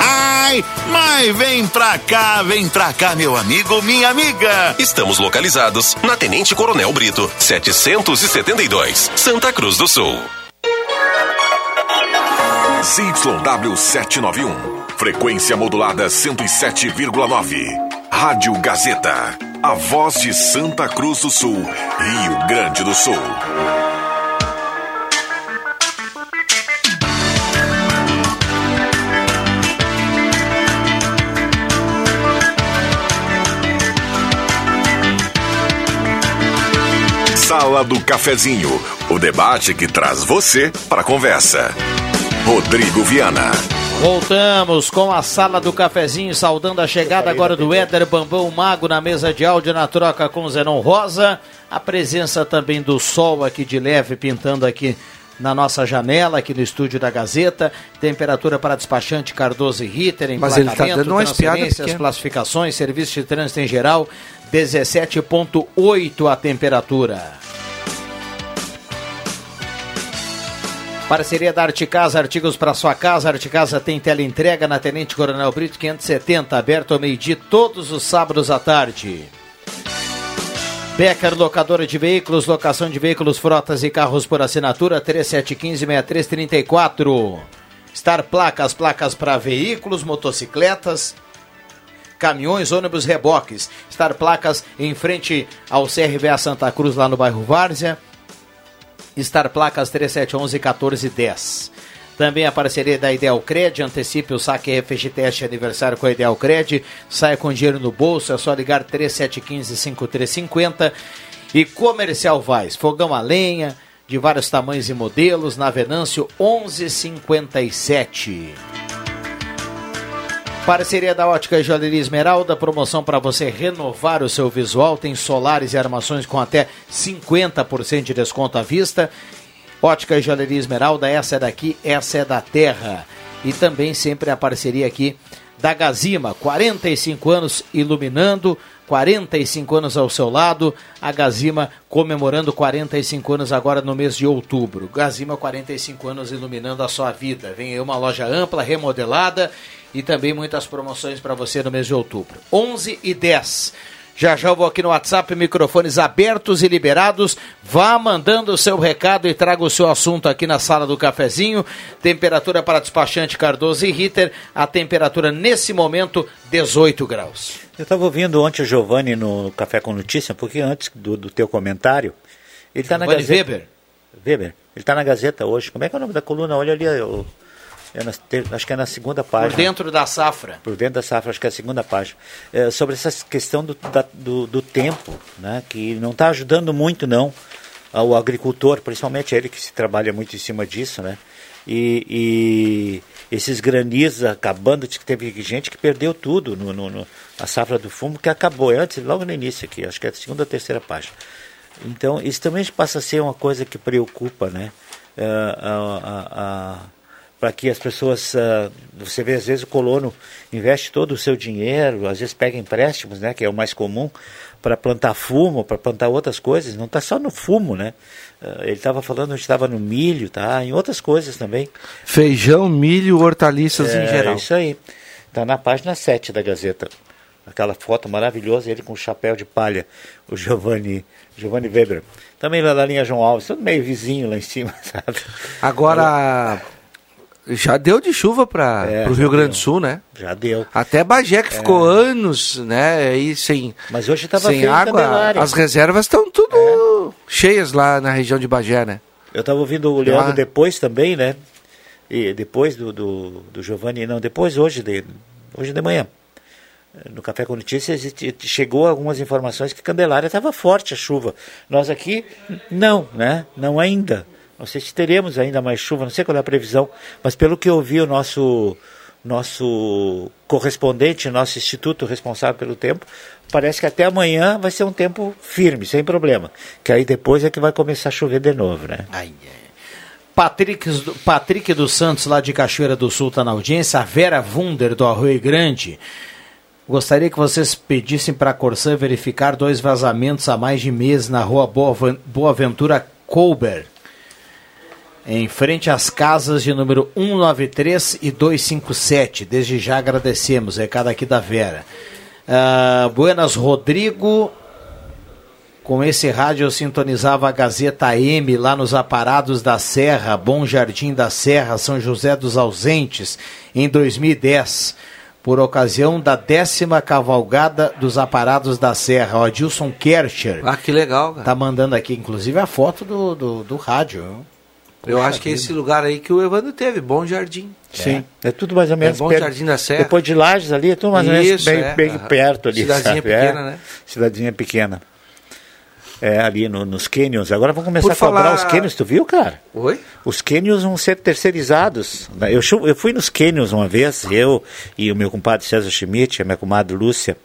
Ai, mas vem pra cá, vem pra cá, meu amigo, minha amiga. Estamos localizados na Tenente Coronel Brito, 772, Santa Cruz do Sul. ZYW 791, frequência modulada 107,9. Rádio Gazeta, a voz de Santa Cruz do Sul, Rio Grande do Sul. Sala do Cafezinho, o debate que traz você para a conversa. Rodrigo Viana. Voltamos com a sala do cafezinho, saudando a chegada agora do Éder Bambão Mago na mesa de áudio na troca com Zenon Rosa. A presença também do sol aqui de leve pintando aqui na nossa janela, aqui no estúdio da Gazeta. Temperatura para despachante Cardoso e Ritter, Mas ele tá dando uma transferências, classificações, serviço de trânsito em geral, 17.8 a temperatura. Parceria da Arte Casa, artigos para sua casa. Arte Casa tem tela entrega na Tenente Coronel Brito 570, aberto ao meio-dia todos os sábados à tarde. Becker, locadora de veículos, locação de veículos, frotas e carros por assinatura, 3715-6334. Star Placas, placas para veículos, motocicletas, caminhões, ônibus, reboques. Star Placas em frente ao CRVA Santa Cruz, lá no bairro Várzea. Star Placas 3711-1410. Também a parceria da Ideal Cred, antecipe o saque FGTS aniversário com a Ideal Cred, saia com dinheiro no bolso, é só ligar 3715-5350. E Comercial Vaz, fogão a lenha, de vários tamanhos e modelos, na Venâncio 1157. Parceria da Ótica Joalheria Esmeralda, promoção para você renovar o seu visual, tem solares e armações com até 50% de desconto à vista Ótica Joalheria Esmeralda, essa é daqui, essa é da terra. E também sempre a parceria aqui da Gazima, 45 anos iluminando, 45 anos ao seu lado, a Gazima comemorando 45 anos agora no mês de outubro. Gazima, 45 anos iluminando a sua vida. Vem aí uma loja ampla, remodelada e também muitas promoções para você no mês de outubro. 11 e 10. Já já eu vou aqui no WhatsApp, microfones abertos e liberados. Vá mandando o seu recado e traga o seu assunto aqui na sala do cafezinho. Temperatura para despachante Cardoso e Ritter. A temperatura nesse momento, 18 graus. Eu estava ouvindo ontem o Giovanni no Café com Notícia, pouquinho antes do, do teu comentário. Ele está na Gazeta. Weber. Weber. Ele está na Gazeta hoje. Como é que é o nome da coluna? Olha ali, eu é na, acho que é na segunda página. Por dentro da safra. Por dentro da safra, acho que é a segunda página. É, sobre essa questão do, da, do, do, tempo, né, que não está ajudando muito, não, ao agricultor, principalmente ele que se trabalha muito em cima disso, né? E, e esses granizos acabando, teve gente que perdeu tudo no, no, no, a safra do fumo, que acabou antes, logo no início aqui, acho que é a segunda ou terceira página. Então, isso também passa a ser uma coisa que preocupa, né? Uh, a, a para que as pessoas, uh, você vê às vezes o colono investe todo o seu dinheiro, às vezes pega empréstimos, né, que é o mais comum, para plantar fumo, para plantar outras coisas, não está só no fumo, né? Uh, ele estava falando, estava no milho, tá? Em outras coisas também. Feijão, milho, hortaliças é, em geral. Isso aí. Está na página 7 da Gazeta. Aquela foto maravilhosa, ele com o chapéu de palha, o Giovanni, Giovanni Weber. Também lá da linha João Alves, tudo meio vizinho lá em cima, sabe? Agora, já deu de chuva para é, o Rio Grande do Sul, né? Já deu. Até Bagé que é. ficou anos, né, aí sem Mas hoje estava sem água. As reservas estão tudo é. cheias lá na região de Bagé, né? Eu estava ouvindo o Leandro ah. depois também, né? E depois do, do, do Giovanni, não, depois hoje de, hoje de manhã. No Café com Notícias chegou algumas informações que Candelária estava forte a chuva. Nós aqui, não, né? Não ainda. Não sei se teremos ainda mais chuva, não sei qual é a previsão, mas pelo que eu vi, o nosso, nosso correspondente, nosso instituto responsável pelo tempo, parece que até amanhã vai ser um tempo firme, sem problema. Que aí depois é que vai começar a chover de novo, né? Ai, ai. Patrick, Patrick dos Santos, lá de Cachoeira do Sul, está na audiência. A Vera Wunder, do Arroio Grande. Gostaria que vocês pedissem para a Corsã verificar dois vazamentos há mais de mês na rua Boa, Ventura Colbert em frente às casas de número 193 e 257. Desde já agradecemos, recado aqui da Vera. Uh, Buenas Rodrigo, com esse rádio eu sintonizava a Gazeta M lá nos aparados da Serra, Bom Jardim da Serra, São José dos Ausentes, em 2010, por ocasião da décima cavalgada dos aparados da Serra. O Adilson Kercher. Ah, que legal, cara. Tá mandando aqui, inclusive, a foto do, do, do rádio. Eu acho que é esse lugar aí que o Evandro teve, Bom Jardim. Sim, é, é tudo mais ou menos. É Bom perto, Jardim da Serra. Depois de Lages ali, é tudo mais ou menos bem, é. bem perto ali. Cidadezinha sabe? pequena, é. né? Cidadezinha pequena. É, ali no, nos canyons. Agora vão começar Por a falar... cobrar os canyons, tu viu, cara? Oi? Os canyons vão ser terceirizados. Eu, eu fui nos canyons uma vez, eu e o meu compadre César Schmidt, a minha comadre Lúcia.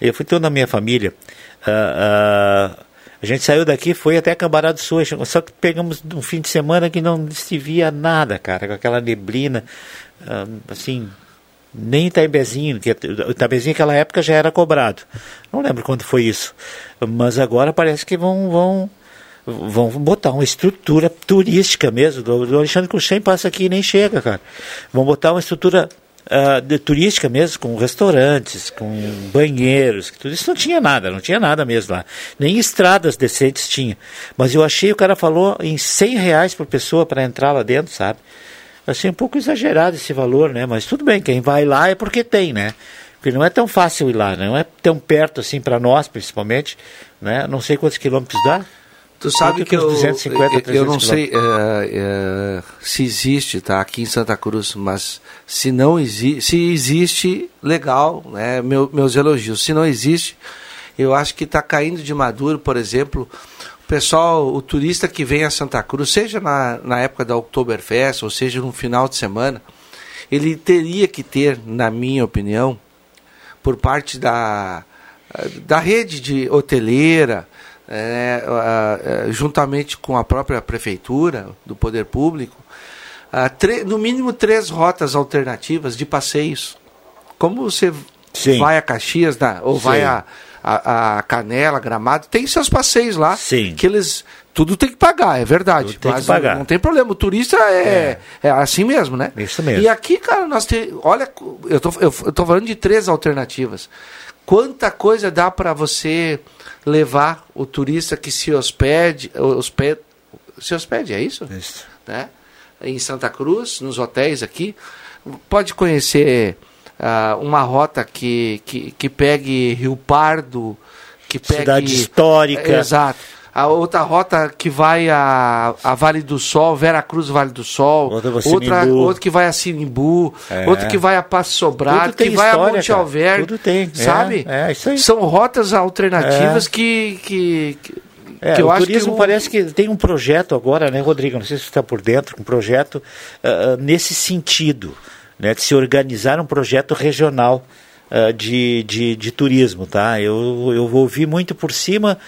Eu fui toda a minha família. Uh, uh, a gente saiu daqui, foi até Cambará do Sul, só que pegamos um fim de semana que não se via nada, cara, com aquela neblina, ah, assim, nem Itabezinho, que Itabezinho naquela época já era cobrado. Não lembro quando foi isso, mas agora parece que vão vão vão botar uma estrutura turística mesmo. O Alexandre Cruxem passa aqui e nem chega, cara. Vão botar uma estrutura uh, de turística mesmo, com restaurantes, com banheiros, tudo isso não tinha nada, não tinha nada mesmo lá. Nem estradas decentes tinha. Mas eu achei, o cara falou em 100 reais por pessoa para entrar lá dentro, sabe? Achei um pouco exagerado esse valor, né? Mas tudo bem, quem vai lá é porque tem, né? Porque não é tão fácil ir lá, não é tão perto assim para nós, principalmente, né? Não sei quantos quilômetros dá. Tu sabe que, que eu, 250, eu não sei é, é, se existe, tá, aqui em Santa Cruz, mas se não existe, se existe, legal, né, meu, meus elogios. Se não existe, eu acho que está caindo de maduro, por exemplo, o pessoal, o turista que vem a Santa Cruz, seja na, na época da Oktoberfest, ou seja no final de semana, ele teria que ter, na minha opinião, por parte da, da rede de hoteleira, é, uh, juntamente com a própria prefeitura, do poder público, no mínimo três rotas alternativas de passeios. Como você Sim. vai a Caxias na, ou Sim. vai a, a, a, Canela, Gramado, tem seus passeios lá. Sim. Que eles. Tudo tem que pagar, é verdade. Mas tem que pagar. não tem problema. O turista é, é. é assim mesmo, né? Isso mesmo. E aqui, cara, nós temos. Olha, eu tô, eu, eu tô falando de três alternativas. Quanta coisa dá para você levar o turista que se hospede, hospede se hospede, é isso? Isso. Né? Em Santa Cruz, nos hotéis aqui, pode conhecer uh, uma rota que, que, que pegue Rio Pardo, que pegue... Cidade histórica. exato a outra rota que vai a, a Vale do Sol, Vera Cruz Vale do Sol, outra, outra, outra que vai a Sinimbu, é. outra que vai a Passo Sobrado, que vai história, a Monte Alverne, tudo tem, sabe? É, é isso aí. São rotas alternativas é. que, que, que é, o turismo que parece que tem um projeto agora, né, Rodrigo? Não sei se você está por dentro, um projeto uh, nesse sentido, né, de se organizar um projeto regional uh, de, de, de, turismo, tá? Eu, eu ouvi muito por cima,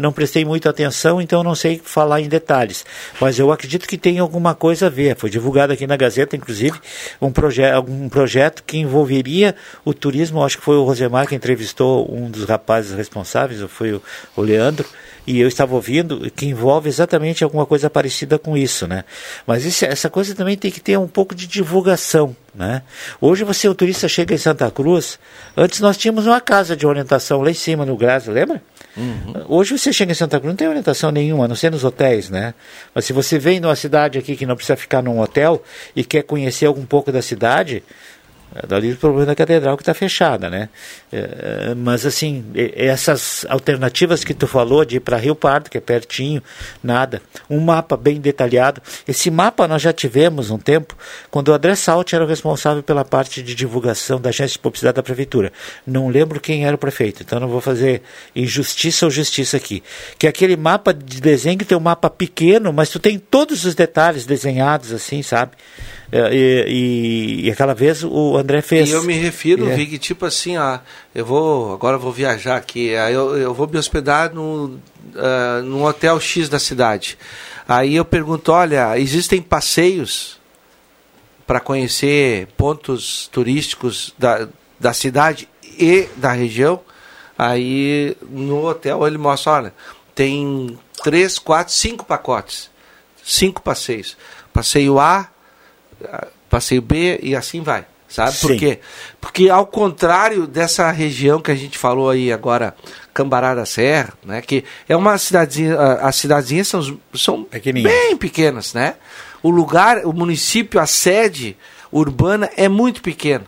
não prestei muita atenção, então não sei falar em detalhes. Mas eu acredito que tem alguma coisa a ver. Foi divulgado aqui na Gazeta, inclusive, um, proje um projeto que envolveria o turismo. Acho que foi o Rosemar que entrevistou um dos rapazes responsáveis, ou foi o, o Leandro e eu estava ouvindo que envolve exatamente alguma coisa parecida com isso, né? Mas isso, essa coisa também tem que ter um pouco de divulgação, né? Hoje você, o turista chega em Santa Cruz, antes nós tínhamos uma casa de orientação lá em cima no Graz, lembra? Uhum. Hoje você chega em Santa Cruz, não tem orientação nenhuma, a não ser nos hotéis, né? Mas se você vem numa cidade aqui que não precisa ficar num hotel e quer conhecer algum pouco da cidade, dali o problema da catedral que está fechada, né? É, mas assim, essas alternativas que tu falou de ir para Rio Pardo, que é pertinho, nada. Um mapa bem detalhado. Esse mapa nós já tivemos um tempo, quando o André Salti era o responsável pela parte de divulgação da agência de publicidade da prefeitura. Não lembro quem era o prefeito, então não vou fazer injustiça ou justiça aqui. Que é aquele mapa de desenho que tem um mapa pequeno, mas tu tem todos os detalhes desenhados assim, sabe? É, e, e, e, aquela vez o André fez. E eu me refiro, é. Vig, tipo assim, ó, eu vou, agora eu vou viajar aqui, aí eu, eu vou me hospedar no, uh, num hotel X da cidade. Aí eu pergunto, olha, existem passeios para conhecer pontos turísticos da, da cidade e da região? Aí no hotel ele mostra, olha, tem três, quatro, cinco pacotes, cinco passeios. Passeio A, passeio B e assim vai. Sabe Sim. por quê? Porque ao contrário dessa região que a gente falou aí agora, Cambará da Serra, né, que é uma cidadezinha, as cidadezinhas são, são bem pequenas, né? O lugar, o município, a sede urbana é muito pequena.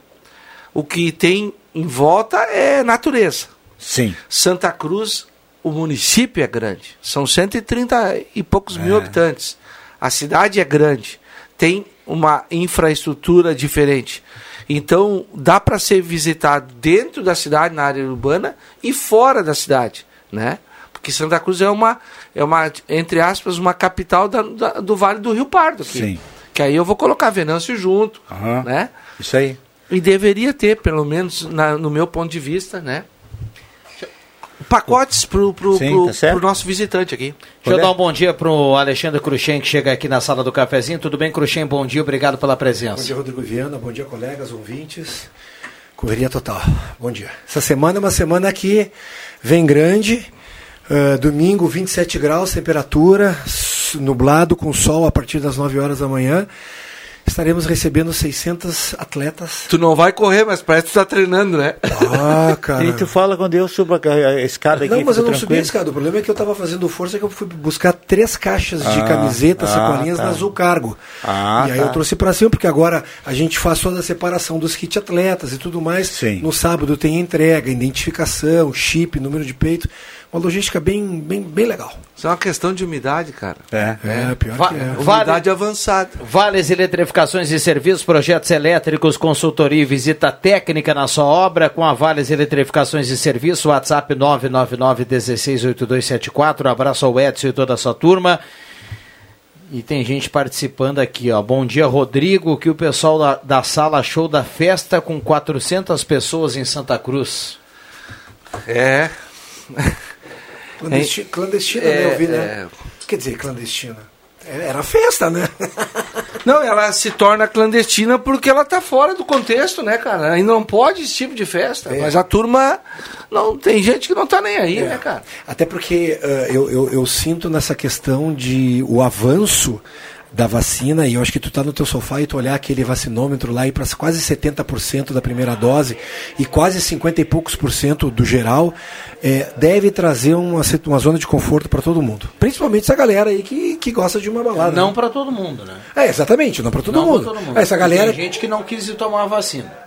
O que tem em volta é natureza. Sim. Santa Cruz, o município é grande. São 130 e poucos é. mil habitantes. A cidade é grande. Tem uma infraestrutura diferente. Então, dá para ser visitado dentro da cidade, na área urbana, e fora da cidade, né? Porque Santa Cruz é uma, é uma entre aspas, uma capital da, da, do Vale do Rio Pardo aqui. Sim. Que aí eu vou colocar Venâncio junto, uhum. né? Isso aí. E deveria ter, pelo menos na, no meu ponto de vista, né? Pacotes pro, pro, Sim, pro, tá pro, nosso visitante aqui. Deixa eu dar um bom dia pro Alexandre Cruxem, que chega aqui na sala do cafezinho. Tudo bem, Cruxem? Bom dia, obrigado pela presença. Bom dia, Rodrigo Viana. Bom dia, colegas, ouvintes. Correria total. Bom dia. Essa semana é uma semana que vem grande. Uh, domingo, 27 graus, temperatura, nublado com sol a partir das 9 horas da manhã. Estaremos recebendo 600 atletas. Tu não vai correr, mas parece que tu tá treinando, né? Ah, cara. E tu fala quando eu subo a, escada aqui. Não, mas eu não tranquilo. subi a escada. O problema é que eu estava fazendo força que eu fui buscar três caixas de Ah, camisetas, ah, sacolinhas tá. na Azul Cargo. Ah, e aí tá. eu trouxe para cima, porque agora a gente faz toda a separação dos kit atletas e tudo mais. No sábado tem entrega, identificação, chip, número de peito. Uma logística bem, bem, bem legal. Isso é uma questão de umidade, cara. É, é pior Va- que é. Umidade avançada. Vales Eletrificações e Serviços, projetos elétricos, consultoria e visita técnica na sua obra com a Vales Eletrificações e Serviços, WhatsApp 999-168274. Abraço ao Edson e toda a sua turma. E tem gente participando aqui, ó. Bom dia, Rodrigo. O que o pessoal da, da sala achou da festa com 400 pessoas em Santa Cruz? É. Clandesti- Clandestina, É, né? Eu vi, né? é. Quer dizer, clandestina. É, Era festa, né? Não, ela se torna clandestina porque ela tá fora do contexto, né, cara? E não pode esse tipo de festa. É. Mas a turma. não Tem gente que não tá nem aí, né, cara? Até porque eh, eu, eu, eu sinto nessa questão de o avanço da vacina, e eu acho que tu tá no teu sofá e tu olhar aquele vacinômetro lá e para quase 70% da primeira dose e quase 50 e poucos por cento do geral, eh, deve trazer uma, uma zona de conforto para todo mundo. Principalmente essa galera aí que, que gosta de uma balada. Não né? para todo mundo, né? É, exatamente, não para todo, mundo. todo mundo. Essa galera. Tem gente que não quis tomar a vacina.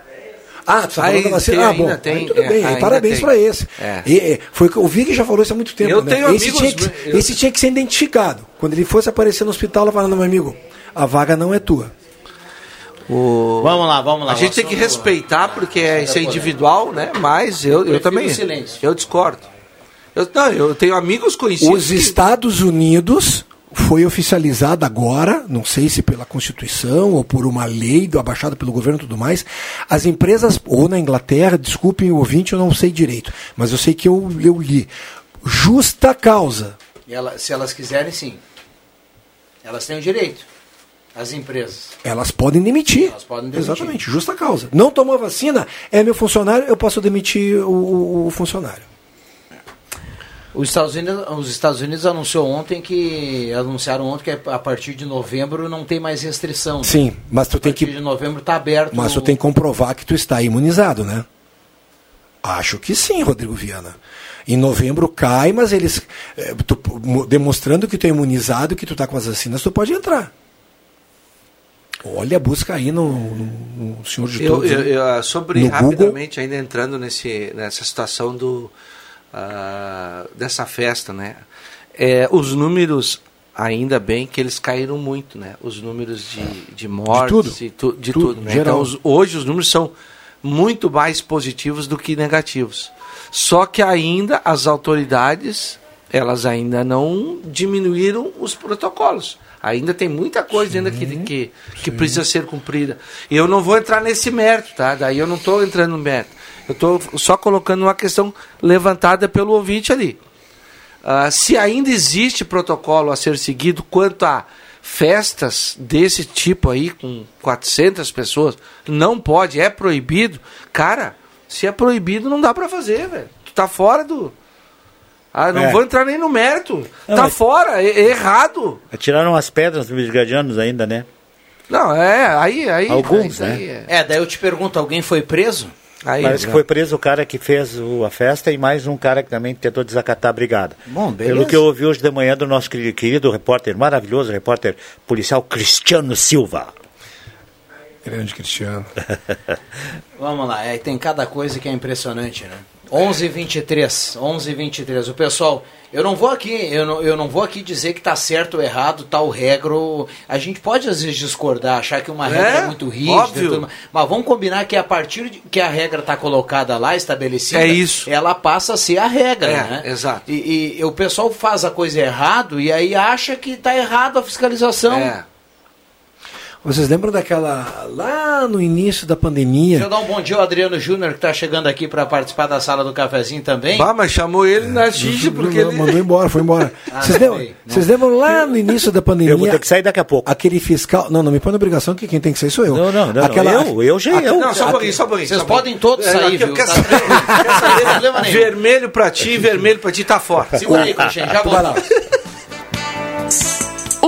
Ah, tu tá falando da vacina? ah, bom, tem, aí tudo é, bem, aí parabéns para esse. É. E, foi, o que- o Vig já falou isso há muito tempo. Eu né? tenho esse, amigos- tinha que, eu- esse tinha que ser identificado. Quando ele fosse aparecer no hospital, ela falando, meu amigo, a vaga não é tua. Vamos lá, vamos lá. A gente tem que respeitar porque é, isso é individual, né? Mas eu, eu prefiro também. o silêncio. Eu discordo. Eu, não, eu tenho amigos conhecidos. Os que- Estados Unidos foi oficializado agora, não sei se pela Constituição ou por uma lei do abaixada pelo governo e tudo mais, as empresas, ou na Inglaterra, desculpem o ouvinte, eu não sei direito, mas eu sei que eu, eu li. Justa causa. Ela- se elas quiserem, sim. Elas têm o direito. As empresas. Elas podem demitir. Elas podem demitir. Exatamente, justa causa. Não tomou vacina, é meu funcionário, eu posso demitir o- o funcionário. Os Estados, Unidos, os Estados Unidos anunciou ontem que anunciaram ontem que a partir de novembro não tem mais restrição. né? Sim, mas tu A tem partir que de novembro está aberto. Mas tu o- tem que comprovar que tu está imunizado, né? Acho que sim, Rodrigo Viana. Em novembro cai, mas eles eh, tu- mo- demonstrando que tu é imunizado, que tu está com as vacinas, tu pode entrar. Olha, busca aí no, no- no senhor de Eu, todos. eu- eu, sobre No Google. rapidamente, ainda entrando nesse, nessa situação do, ah, dessa festa, né? É, os números, ainda bem que eles caíram muito, né? Os números de, de mortes, tudo. e tu- de Tudo, tudo. né? Então, os- hoje os números são muito mais positivos do que negativos. Só que ainda as autoridades, elas ainda não diminuíram os protocolos. Ainda tem muita coisa ainda que, que, que precisa ser cumprida. E eu não vou entrar nesse mérito, tá? Daí eu não estou entrando no mérito. Eu estou só colocando uma questão levantada pelo ouvinte ali. Ah, se ainda existe protocolo a ser seguido quanto a festas desse tipo aí, com 400 pessoas, não pode, é proibido. Cara, se é proibido, não dá pra fazer, velho. Tu tá fora do. Ah, não É. vou entrar nem no mérito. Não, tá mas- fora, é, é errado. Tiraram as pedras dos brigadianos ainda, né? Não, é, aí. aí Alguns, isso aí né? é- É, daí eu te pergunto, alguém foi preso? Aí, Parece que né? foi preso o cara que fez o- a festa e mais um cara que também tentou desacatar a brigada. Bom, beleza. Pelo que eu ouvi hoje de manhã do nosso querido, querido repórter, maravilhoso repórter policial Cristiano Silva. Grande Cristiano. Vamos lá, é, tem cada coisa que é impressionante, né? 11:23, 11:23. O pessoal, eu não vou aqui, eu não, eu não vou aqui dizer que tá certo ou errado, tal regra. A gente pode às vezes discordar, achar que uma É, regra é muito rígida, tudo mas vamos combinar que a partir de que a regra tá colocada lá, estabelecida, É isso. ela passa a ser a regra, É, né? exato. E, e o pessoal faz a coisa errado e aí acha que tá errado a fiscalização. É. Vocês lembram daquela. lá no início da pandemia? Deixa eu dar um bom dia ao Adriano Júnior, que está chegando aqui para participar da sala do cafezinho também. Bah, mas chamou ele na xixi porque Não, ele. Mandou embora, foi embora. Ah, Vocês não lembram, sei, não. vocês lembram lá no início da pandemia? Eu vou ter que sair daqui a pouco. Aquele fiscal. Não, não me põe na obrigação que quem tem que sair sou eu. Não, não, não, Aquela, eu, eu já eu. Não, só um pouquinho, só um pouquinho. Vocês podem todos É, sair, viu? quer Tá saber? Quer saber? Vermelho pra ti, vermelho pra ti, tá fora. Segura aí, Cruxem, já Vai lá. volto.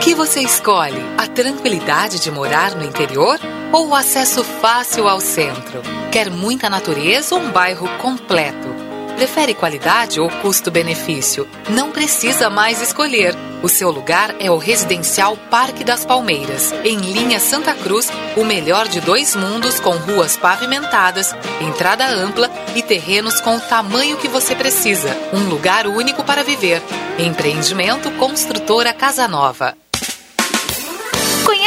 Que você escolhe? A tranquilidade de morar no interior ou o acesso fácil ao centro? Quer muita natureza ou um bairro completo? Prefere qualidade ou custo-benefício? Não precisa mais escolher. O seu lugar é o Residencial Parque das Palmeiras, em linha Santa Cruz, o melhor de dois mundos com ruas pavimentadas, entrada ampla e terrenos com o tamanho que você precisa. Um lugar único para viver. Empreendimento Construtora Casa Nova. Foi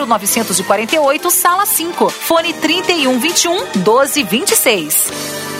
Deodoro 948, sala 5. Fone 3121 1226.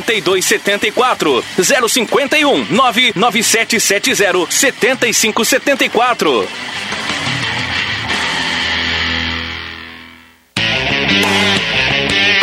8274 051 99770 7574.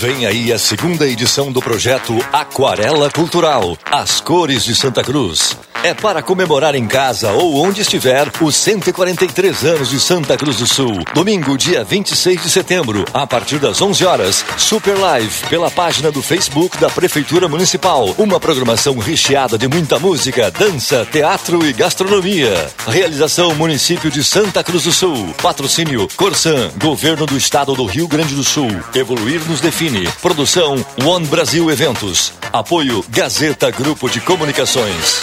Vem aí a segunda edição do projeto Aquarela Cultural, As Cores de Santa Cruz. É para comemorar em casa ou onde estiver os 143 anos de Santa Cruz do Sul. Domingo, dia 26 de setembro, a partir das 11 horas, Super Live pela página do Facebook da Prefeitura Municipal. Uma programação recheada de muita música, dança, teatro e gastronomia. Realização Município de Santa Cruz do Sul. Patrocínio Corsan, Governo do Estado do Rio Grande do Sul. Evoluir nos define. Produção One Brasil Eventos. Apoio Gazeta Grupo de Comunicações.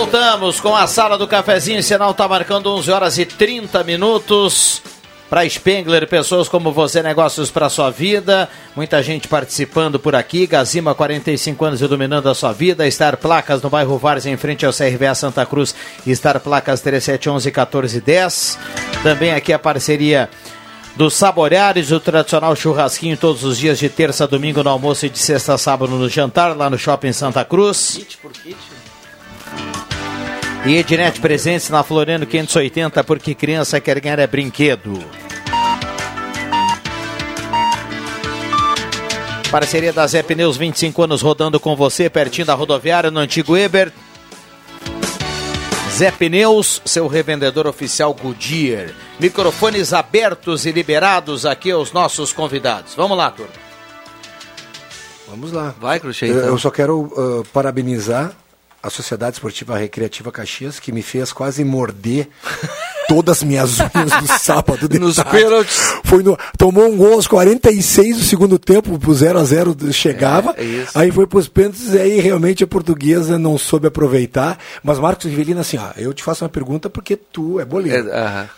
Voltamos com a sala do cafezinho. O sinal está marcando 11 horas e 30 minutos. Para Spengler, pessoas como você, negócios para sua vida. Muita gente participando por aqui. Gazima, 45 anos iluminando a sua vida. Star Placas no bairro Vars, em frente ao CRVA Santa Cruz. Star Placas 3711 1410. Também aqui a parceria do Saboreares, o tradicional churrasquinho todos os dias de terça a domingo no almoço e de sexta a sábado no jantar, lá no Shopping Santa Cruz. Kit por kit. E Ednet Presentes na Floriano 580, porque criança quer ganhar é brinquedo. Parceria da Zé Pneus, 25 anos rodando com você, pertinho da rodoviária, no antigo Eber. Zé Pneus, seu revendedor oficial Goodyear. Microfones abertos e liberados aqui aos nossos convidados. Vamos lá, turma. Vamos lá. Vai, Cruxê, Eu- então. Eu só quero uh, parabenizar a Sociedade Esportiva Recreativa Caxias, que me fez quase morder todas as minhas unhas no sábado. de Nos tarde. pênaltis. Foi no, tomou um gol aos 46 do segundo tempo, pro 0 a 0 chegava. É, é aí foi pros pênaltis, e aí realmente a portuguesa não soube aproveitar. Mas Marcos Rivelino, assim, ó, eu te faço uma pergunta porque tu é boleiro. É, aham.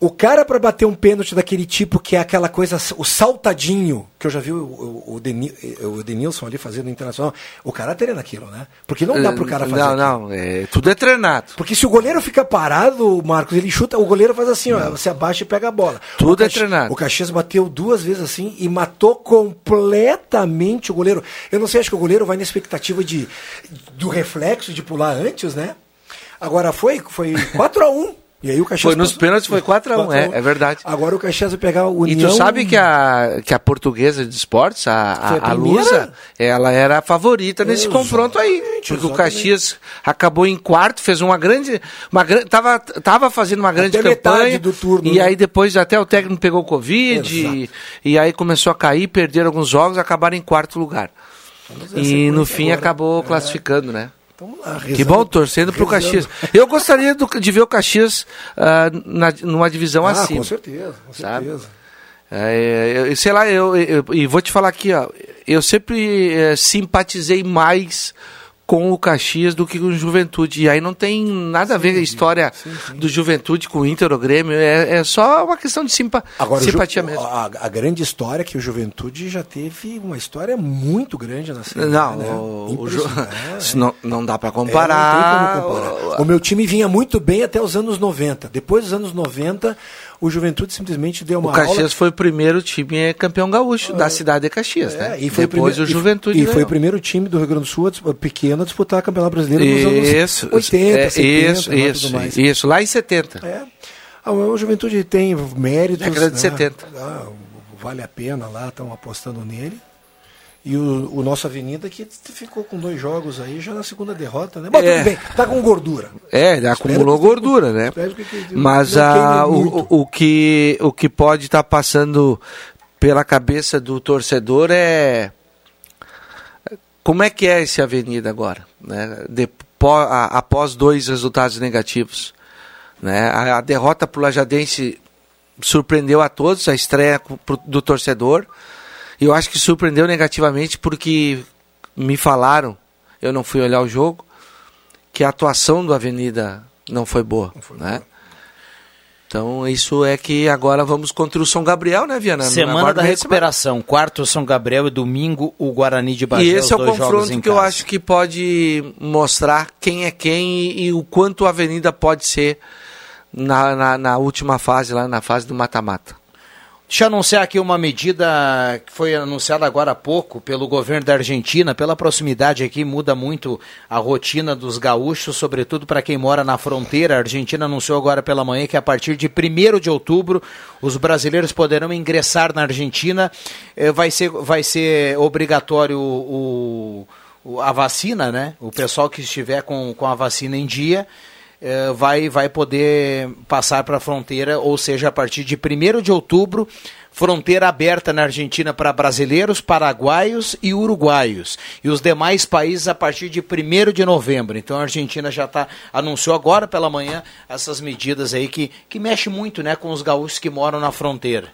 O cara para bater um pênalti daquele tipo que é aquela coisa, o saltadinho, que eu já vi o, o, o, Deni- o Denilson ali fazendo no Internacional, o cara treina aquilo, né? Porque não dá pro cara fazer Não, não, é, tudo é treinado. Porque se o goleiro fica parado, Marcos, ele chuta, o goleiro faz assim, ó, você abaixa e pega a bola. Tudo O é Caxi- treinado. O Caxias bateu duas vezes assim e matou completamente o goleiro. Eu não sei, acho que o goleiro vai na expectativa de do reflexo de pular antes, né? Agora foi, foi 4 a 1 E aí o Caxias Foi nos passou- pênaltis, foi 4x1, é, é verdade. Agora o Caxias vai pegar o E União. tu sabe que a, que a portuguesa de esportes, a, a a? Lusa, ela era a favorita nesse Exatamente, confronto aí. Porque o exatamente. Caxias acabou em quarto, fez uma grande. Uma, tava, tava fazendo uma grande Até campanha. do turno, E né? aí depois até o técnico pegou Covid. E, e aí começou a cair, perderam alguns jogos, acabaram em quarto lugar. E no fim agora. acabou classificando, né? Vamos lá, Que rezando- bom, torcendo pro rezando. Caxias. Eu gostaria do- de ver o Caxias ah, na, numa divisão Ah, acima. com certeza, com sabe? certeza. É, eu- sei lá, eu, eu- e vou te falar aqui, ó, eu sempre eh, simpatizei mais com o Caxias do que com o Juventude. E aí não tem nada a ver a história do Juventude com o Inter ou Grêmio, é, é só uma questão de simpa, Agora, simpatia mesmo. A, a grande história é que o Juventude já teve uma história muito grande na série. Não, né? o, o Ju-. É, não, não dá para É, comparar. não tem como comparar. O meu time vinha muito bem até os anos 90. Depois dos anos 90, o Juventude simplesmente deu uma O Caxias aula. foi o primeiro time é, campeão gaúcho da cidade de Caxias, né? É, e foi Depois o, primeiro, o Juventude E, foi o primeiro time do Rio Grande do Sul pequeno a disputar Campeonato Brasileiro nos Isso, anos 80, é, 70 isso, né, isso, tudo mais. isso, lá em 70. É. Ah, o Juventude tem méritos. Década de né? 70. Ah, vale a pena lá, estão apostando nele. E o, o nosso Avenida que ficou com dois jogos aí, já na segunda derrota, né? Mas É. tudo bem, tá com gordura. É, ele acumulou gordura, né? que- que- Mas a, o, o, que, o que pode estar passando pela cabeça do torcedor é como é que é esse Avenida agora, né? Depo- a- após dois resultados negativos, né? A, a derrota para o Lajadense surpreendeu a todos, a estreia do torcedor. E eu acho que surpreendeu negativamente porque me falaram, eu não fui olhar o jogo, que a atuação do Avenida não foi boa, né? Então isso é que agora vamos contra o São Gabriel, né, Viana? Semana da recuperação. Quarto São Gabriel e domingo o Guarani de Bagé. E esse os é o confronto em que eu acho que pode mostrar quem é quem e, e o quanto a Avenida pode ser na, na, na última fase, lá na fase do mata-mata. Deixa eu anunciar aqui uma medida que foi anunciada agora há pouco pelo governo da Argentina. Pela proximidade aqui, muda muito a rotina dos gaúchos, sobretudo para quem mora na fronteira. A Argentina anunciou agora pela manhã que a partir de 1 de outubro os brasileiros poderão ingressar na Argentina. Eh, Vai ser, vai ser obrigatório o, a vacina, né? O pessoal que estiver com, com a vacina em dia vai, vai poder passar para a fronteira, ou seja, a partir de 1 de outubro, fronteira aberta na Argentina para brasileiros, paraguaios e uruguaios. E os demais países a partir de 1 de novembro. Então a Argentina já tá, anunciou agora pela manhã essas medidas aí que, que mexe muito né, com os gaúchos que moram na fronteira.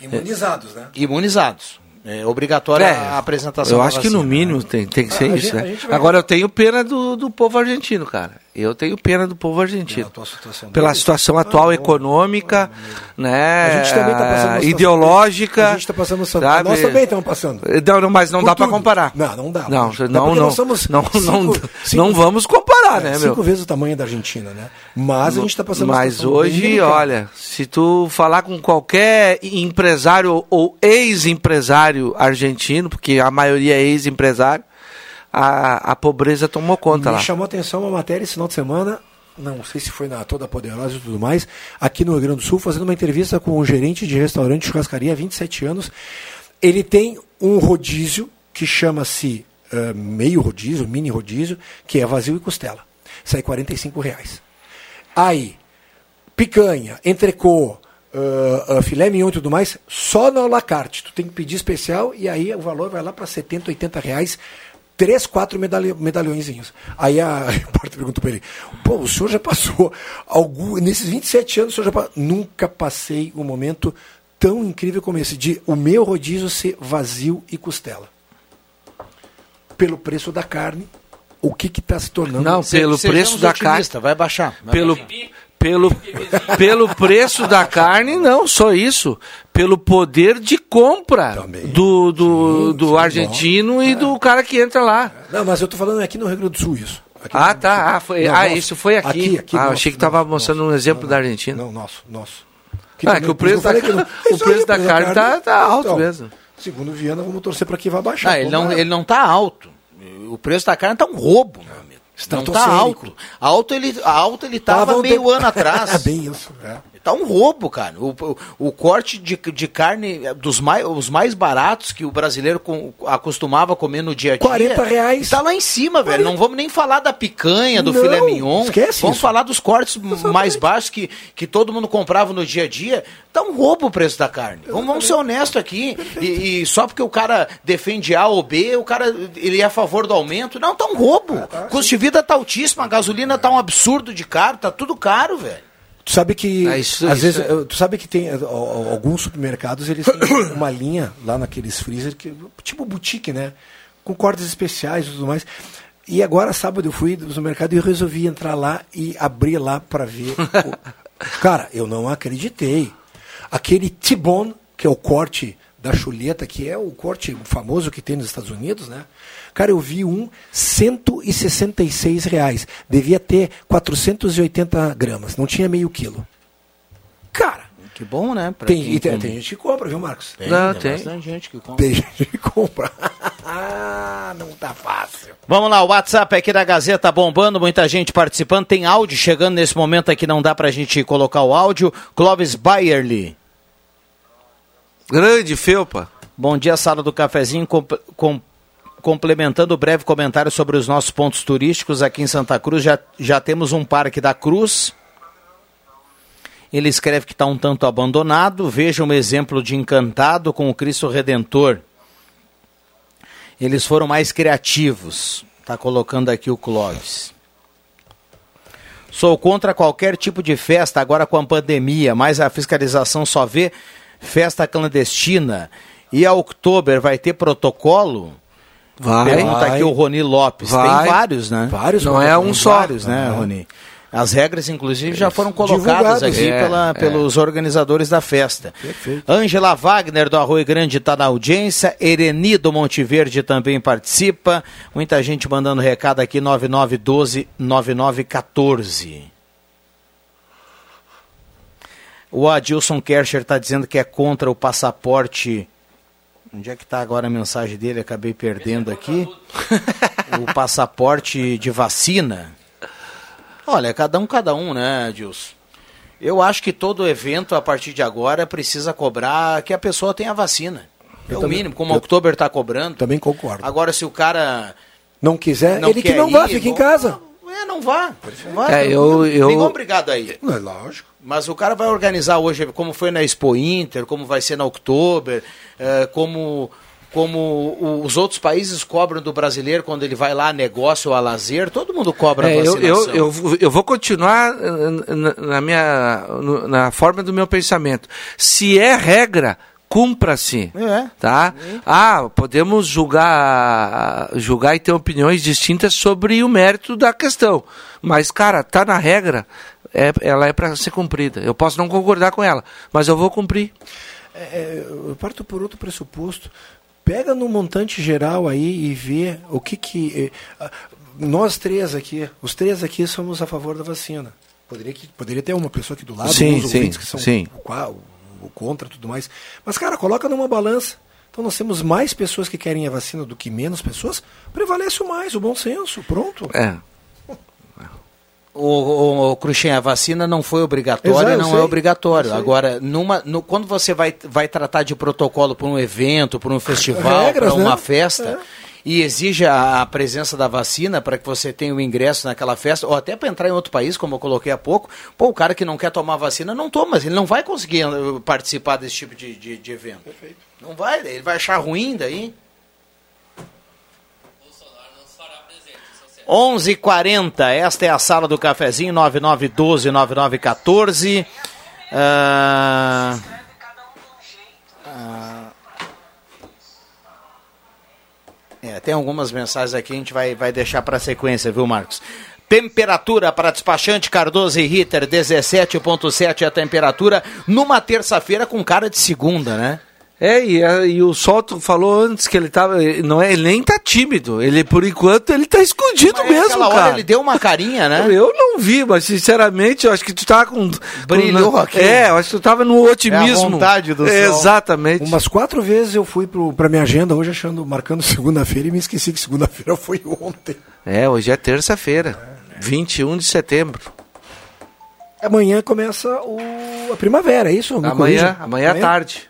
Imunizados, né? Imunizados. É obrigatória É, a apresentação Eu da acho que no né? mínimo tem, tem que ser Ah, a isso, a né? Agora eu tenho pena do, do povo argentino, cara. Eu tenho pena do povo argentino. situação Pela situação atual econômica, né? A gente também tá passando uma situação- A ideológica. gente tá passando sabe? Nós também estamos passando. Não, não, mas não Por dá para comparar. Não, não dá. Não, não, não, nós somos não, não, cinco- cinco- não vamos comparar, né, É, meu? Cinco vezes o tamanho da Argentina, né? Mas a gente está passando Mas hoje, olha, se tu falar com qualquer empresário ou ex-empresário argentino, porque a maioria é ex-empresário, a, a pobreza tomou conta Me lá. chamou a atenção uma matéria esse final de semana, não sei se foi na Toda Poderosa e tudo mais, aqui no Rio Grande do Sul, fazendo uma entrevista com um gerente de restaurante de churrascaria há 27 anos. Ele tem um rodízio que chama-se eh, meio rodízio, mini rodízio, que é vazio e costela. Sai 45 reais. Aí, picanha, entrecô, uh, uh, filé mignon e tudo mais, só no alacarte. Tu tem que pedir especial e aí o valor vai lá para 70, 80 reais. Três, quatro medalh medalhõezinhos. Aí a repórter perguntou para ele: Pô, o senhor já passou algum. Nesses 27 anos, o senhor já passou. Nunca passei um momento tão incrível como esse, de o meu rodízio ser vazio e costela. Pelo preço da carne, o que está se tornando. Não, pelo preço da carne. Vai baixar. vai Pelo, baixar. Pelo, pelo preço da carne, não, só isso. Pelo poder de compra do, do, do argentino e do cara que entra lá. Não, mas eu estou falando aqui no Rio Grande do Sul isso. Aqui Ah, tá. Sul. Ah, foi, Não, ah nosso. isso foi aqui. Aqui, aqui ah, nosso, achei que estava mostrando um exemplo da Argentina. Não, nosso, nosso. Ah, também- que o preço da, que não- o preço aí, da carne tá, tá alto Então, mesmo. Segundo o Viana, vamos torcer para que vá baixar. Ah, ele, não, ele não tá alto. O preço da carne tá um roubo. Não tá alto. Alto ele, alto ele tava, Tava meio tempo- ano atrás. É bem isso. É. Tá um roubo, cara. O, o, o corte de, de carne dos mais, os mais baratos que o brasileiro com- acostumava comer no dia a dia. 40 reais. Tá lá em cima, velho. Não vamos nem falar da picanha, do Não, filé mignon. esquece vamos isso. falar dos cortes mais baixos que, que todo mundo comprava no dia a dia. Tá um roubo o preço da carne. Vamos, vamos ser honestos aqui. E, e só porque o cara defende A ou B, o cara ele é a favor do aumento. Não, tá um roubo. O custo de vida tá altíssimo, a gasolina tá um absurdo de caro, tá tudo caro, velho. Tu sabe que Ah, isso- às isso vezes é- tu sabe que tem eh, alguns supermercados eles têm uma linha lá naqueles freezer que tipo boutique, né? Com cortes especiais e tudo mais. E agora sábado eu fui no supermercado e eu resolvi entrar lá e abrir lá para ver. o- Cara, eu não acreditei. Aquele T-bone, que é o corte da chuleta, que é o corte famoso que tem nos Estados Unidos, né? Cara, eu vi um 166 reais. Devia ter 480 gramas, não tinha meio quilo. Cara, Que bom, né? Pra tem, quem e tem, tem gente que compra, viu, Marcos? Tem, Não, tem tem. bastante gente que compra. Tem gente que compra. ah, não tá fácil. Vamos lá, o WhatsApp aqui da Gazeta bombando, muita gente participando. Tem áudio chegando nesse momento aqui, não dá pra gente colocar o áudio. Clóvis Bayerly. Grande Felpa. Bom dia, sala do cafezinho. Com, com- complementando o breve comentário sobre os nossos pontos turísticos aqui em Santa Cruz, já, já temos um Parque da Cruz. Ele escreve que está um tanto abandonado. Veja um exemplo de encantado com o Cristo Redentor. Eles foram mais criativos. Está colocando aqui o Clóvis. Sou contra qualquer tipo de festa agora com a pandemia, mas a fiscalização só vê festa clandestina. E a Oktober vai ter protocolo? Vai. Pergunta Vai. aqui o Roni Lopes. Vai. Tem vários, né? Vários Não é um só. Vários, né. Roni? As regras, inclusive, já foram colocadas aqui É, pela- é. pelos organizadores da festa. Perfeito. Ângela Wagner, do Arroio Grande, está na audiência. Ereni, do Monte Verde, também participa. Muita gente mandando recado aqui, 9912-9914. O Adilson Kercher está dizendo que é contra o passaporte. Onde é que está agora a mensagem dele? Acabei perdendo aqui. o passaporte de vacina. Olha, cada um, cada um, né, Adilson? Eu acho que todo evento, a partir de agora, precisa cobrar que a pessoa tenha vacina. É Eu o também- mínimo, como o Oktober está cobrando. Também concordo. Agora, se o cara Não quiser, não ele que não vá, ir, fica em não- casa. É, não vá. Não vá. É, eu- eu- Ninguém é obrigado aí. Não é lógico. Mas o cara vai organizar hoje, como foi na Expo Inter, como vai ser na Oktober, eh, como, como os outros países cobram do brasileiro quando ele vai lá a negócio ou a lazer, todo mundo cobra É, a eu, vacinação. eu, eu, eu vou continuar eh, na, minha, na forma do meu pensamento. Se é regra, cumpra-se. É. Tá? Ah, podemos julgar, julgar e ter opiniões distintas sobre o mérito da questão. Mas, cara, tá na regra, é, ela é para ser cumprida. Eu posso não concordar com ela, mas eu vou cumprir. É, eu parto por outro pressuposto. Pega no montante geral aí e vê o que que. Eh, nós três aqui, os três aqui somos a favor da vacina. Poderia, que, poderia ter uma pessoa aqui do lado, Sim, sim, ouvintes que são sim. qual, o contra tudo mais. Mas, cara, coloca numa balança. Então nós temos mais pessoas que querem a vacina do que menos pessoas. Prevalece o mais, o bom senso. Pronto. É. O, o, o Cruxem, a vacina não foi obrigatória, Exato, não sei, é obrigatório. Agora, numa, no- quando você vai, vai tratar de protocolo para um evento, para um festival, para uma né? festa, e exige a, presença da vacina para que você tenha o ingresso naquela festa, ou até para entrar em outro país, como eu coloquei há pouco, pô, o cara que não quer tomar vacina não toma, ele não vai conseguir eh, participar desse tipo de, de, de evento. Não vai, ele vai achar ruim daí. 11:40. Esta é a sala do cafezinho 9912 9914. Ah, ah, é, tem algumas mensagens aqui, a gente vai, vai deixar para sequência, viu, Marcos? Temperatura para despachante Cardoso e Ritter, 17,7 a temperatura, numa terça-feira com cara de segunda, né? É, e, a- e o Sol tu falou antes que ele tava. ele Não é, ele nem tá tímido. Ele, por enquanto, ele tá escondido mesmo, Aquela hora cara. ele deu uma carinha, né? Eu não vi, mas sinceramente, eu acho que tu tá com. Brilhou com, aqui. É, eu acho que tu tava no otimismo. É a vontade do sol. Exatamente. Umas quatro vezes eu fui pro, pra minha agenda hoje achando, marcando segunda-feira e me esqueci que segunda-feira foi ontem. É, hoje é terça-feira, 21 de setembro. Amanhã começa o, a primavera, é isso? Amanhã, corrija. amanhã à tarde.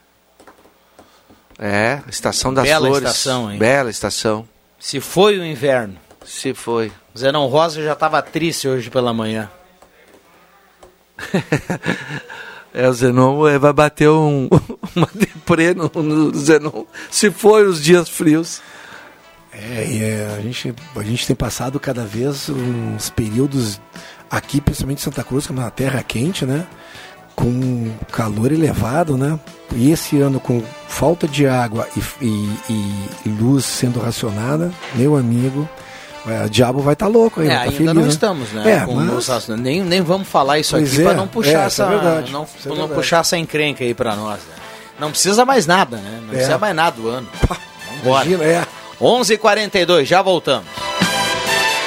É, estação das Bela flores. estação, hein? Bela estação. Se foi o inverno. Se foi. Zenon Rosa já estava triste hoje pela manhã. É, o Zenon é, vai bater um, uma deprê no, no Zenon. Se for os dias frios. É, e é, a, gente, a gente tem passado cada vez uns períodos aqui, principalmente em Santa Cruz, que é uma terra quente, né? Com calor elevado, né? E esse ano com falta de água e, e- e luz sendo racionada, meu amigo, é, o diabo vai estar louco aí, É, tá ainda feliz, não né? estamos, né? É, mas- nem, nem vamos falar isso Pois aqui é, para não puxar é, essa, é verdade, não, é não puxar essa encrenca aí para nós. né? Não precisa mais nada, né? Não É. precisa mais nada do ano. Vambora. Imagina, é. 11:42, já voltamos.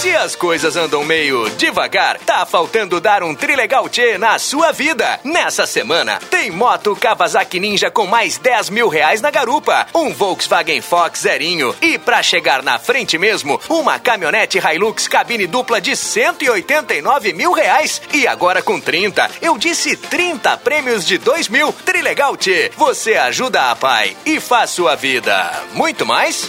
Se as coisas andam meio devagar, tá faltando dar um trilegal tchê na sua vida. Nessa semana, tem moto Kawasaki Ninja com mais 10 mil reais na garupa, um Volkswagen Fox zerinho e pra chegar na frente mesmo, uma caminhonete Hilux cabine dupla de 189 mil reais. E agora com 30, eu disse 30 prêmios de 2 mil. Trilegal tchê, você ajuda a pai e faz sua vida muito mais.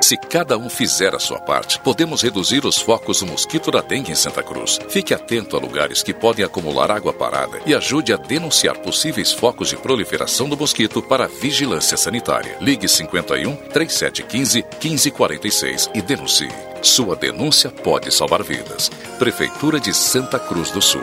Se cada um fizer a sua parte, podemos reduzir os focos do mosquito da dengue em Santa Cruz. Fique atento a lugares que podem acumular água parada e ajude a denunciar possíveis focos de proliferação do mosquito para a vigilância sanitária. Ligue 51 3715 1546 e denuncie. Sua denúncia pode salvar vidas. Prefeitura de Santa Cruz do Sul.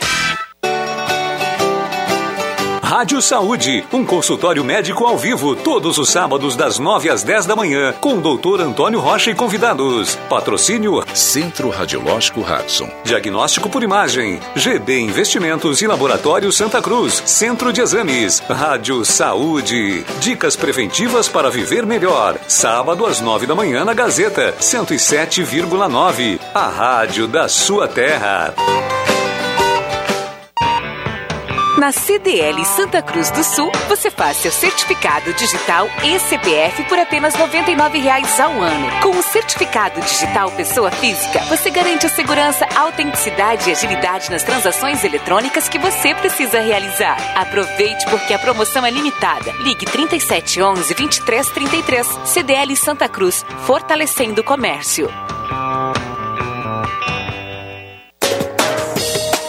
Rádio Saúde, um consultório médico ao vivo, todos os sábados das 9 às 10 da manhã, com o doutor Antônio Rocha e convidados. Patrocínio Centro Radiológico Hudson. Diagnóstico por imagem, GB Investimentos e Laboratório Santa Cruz, Centro de Exames, Rádio Saúde. Dicas preventivas para viver melhor. Sábado às 9 da manhã na Gazeta, 107,9. A rádio da sua terra. Na CDL Santa Cruz do Sul, você faz seu certificado digital e CPF por apenas R$ 99,00 ao ano. Com o certificado digital pessoa física, você garante a segurança, autenticidade e agilidade nas transações eletrônicas que você precisa realizar. Aproveite porque a promoção é limitada. Ligue 3711 2333. CDL Santa Cruz, fortalecendo o comércio.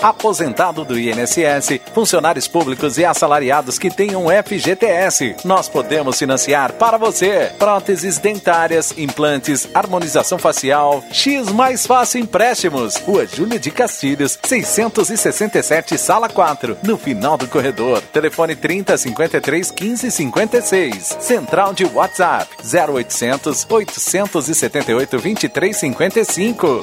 Aposentado do INSS, funcionários públicos e assalariados que tenham FGTS. Nós podemos financiar para você próteses dentárias, implantes, harmonização facial, X mais fácil empréstimos. Rua Júlia de Castilhos, 667, sala 4, no final do corredor. Telefone 30 53 15 56. Central de WhatsApp 0800 878 23 55.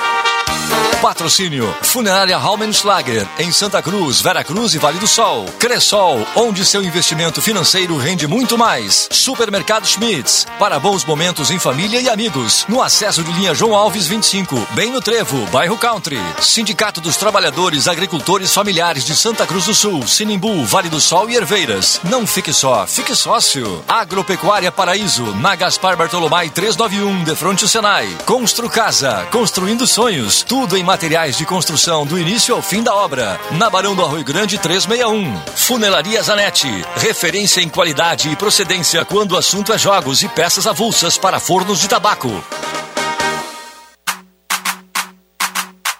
Patrocínio Funerária Raumenschlager em Santa Cruz, Vera Cruz e Vale do Sol. Cressol, onde seu investimento financeiro rende muito mais. Supermercado Schmitz, para bons momentos em família e amigos. No acesso de linha João Alves 25, bem no Trevo, bairro Country. Sindicato dos Trabalhadores Agricultores Familiares de Santa Cruz do Sul, Sinimbu, Vale do Sol e Herveiras. Não fique só, fique sócio. Agropecuária Paraíso, na Gaspar Bartolomai 391, de frente ao Senai. Constru Casa, construindo sonhos. Tudo em materiais de construção do início ao fim da obra. Na Barão do Arroio Grande 361. Funelaria Zanetti. Referência em qualidade e procedência quando o assunto é jogos e peças avulsas para fornos de tabaco.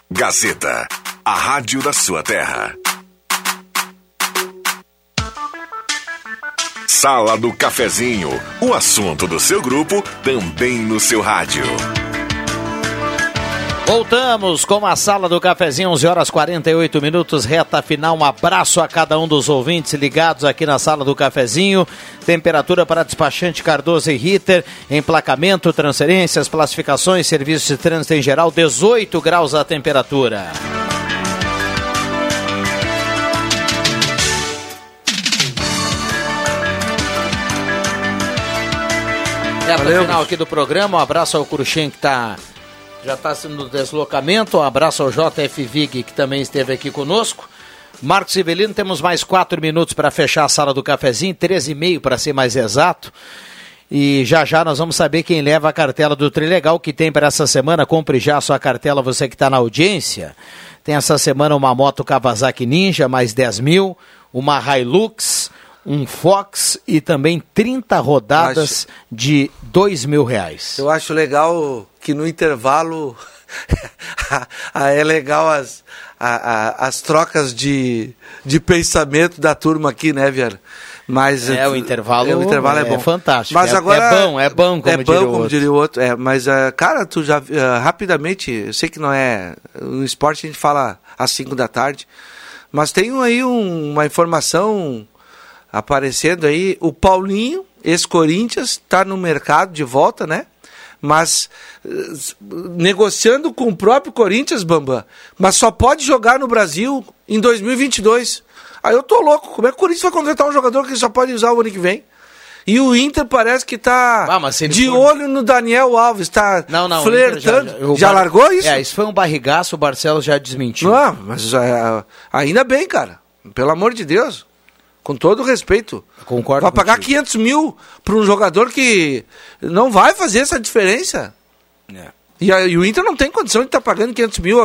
Gazeta, a rádio da sua terra. Sala do Cafezinho, o assunto do seu grupo também no seu rádio. Voltamos com a sala do cafezinho, 11 horas 48 minutos, reta final. Um abraço a cada um dos ouvintes ligados aqui na sala do cafezinho. Temperatura para despachante Cardoso e Ritter, emplacamento, transferências, classificações, serviços de trânsito em geral, 18 graus a temperatura. Reta final aqui do programa, um abraço ao Cruxem que está já está no deslocamento. Um abraço ao JF Vig, que também esteve aqui conosco. Marcos Ivelino, temos mais quatro minutos para fechar a sala do cafezinho, 13 e meio para ser mais exato. E já já nós vamos saber quem leva a cartela do Trilegal que tem para essa semana. Compre já a sua cartela, você que está na audiência. Tem essa semana uma moto Kawasaki Ninja, mais 10 mil, uma Hilux, um Fox e também 30 rodadas de 2 mil reais. Eu acho legal que no intervalo é legal as, a, a, as trocas de, de pensamento da turma aqui, né, Viana? Mas É, o intervalo, é, o intervalo é, bom. fantástico. Mas é, agora é bom, é bom, como é diria bom, o como outro. diria o outro. É, mas, ah, cara, tu já ah, rapidamente, eu sei que não é. No esporte a gente fala às 5 da tarde, mas tem aí um- uma informação aparecendo aí. O Paulinho, ex-Corinthians, está no mercado de volta, né? Mas eh, negociando com o próprio Corinthians, Bambam, mas só pode jogar no Brasil em 2022. Aí eu tô louco, como é que o Corinthians vai contratar um jogador que só pode usar o ano que vem? E o Inter parece que tá Ah, de for- olho no Daniel Alves, tá Não, não. flertando. o Já, Bar- largou isso? É, isso foi um barrigaço, o Barcelos já desmentiu. Não, mas é, ainda bem, cara. Pelo amor de Deus. Com todo respeito. Concordo Vai pagar 500 mil para um jogador que não vai fazer essa diferença. É. E, a- e o Inter não tem condição de estar pagando 500 mil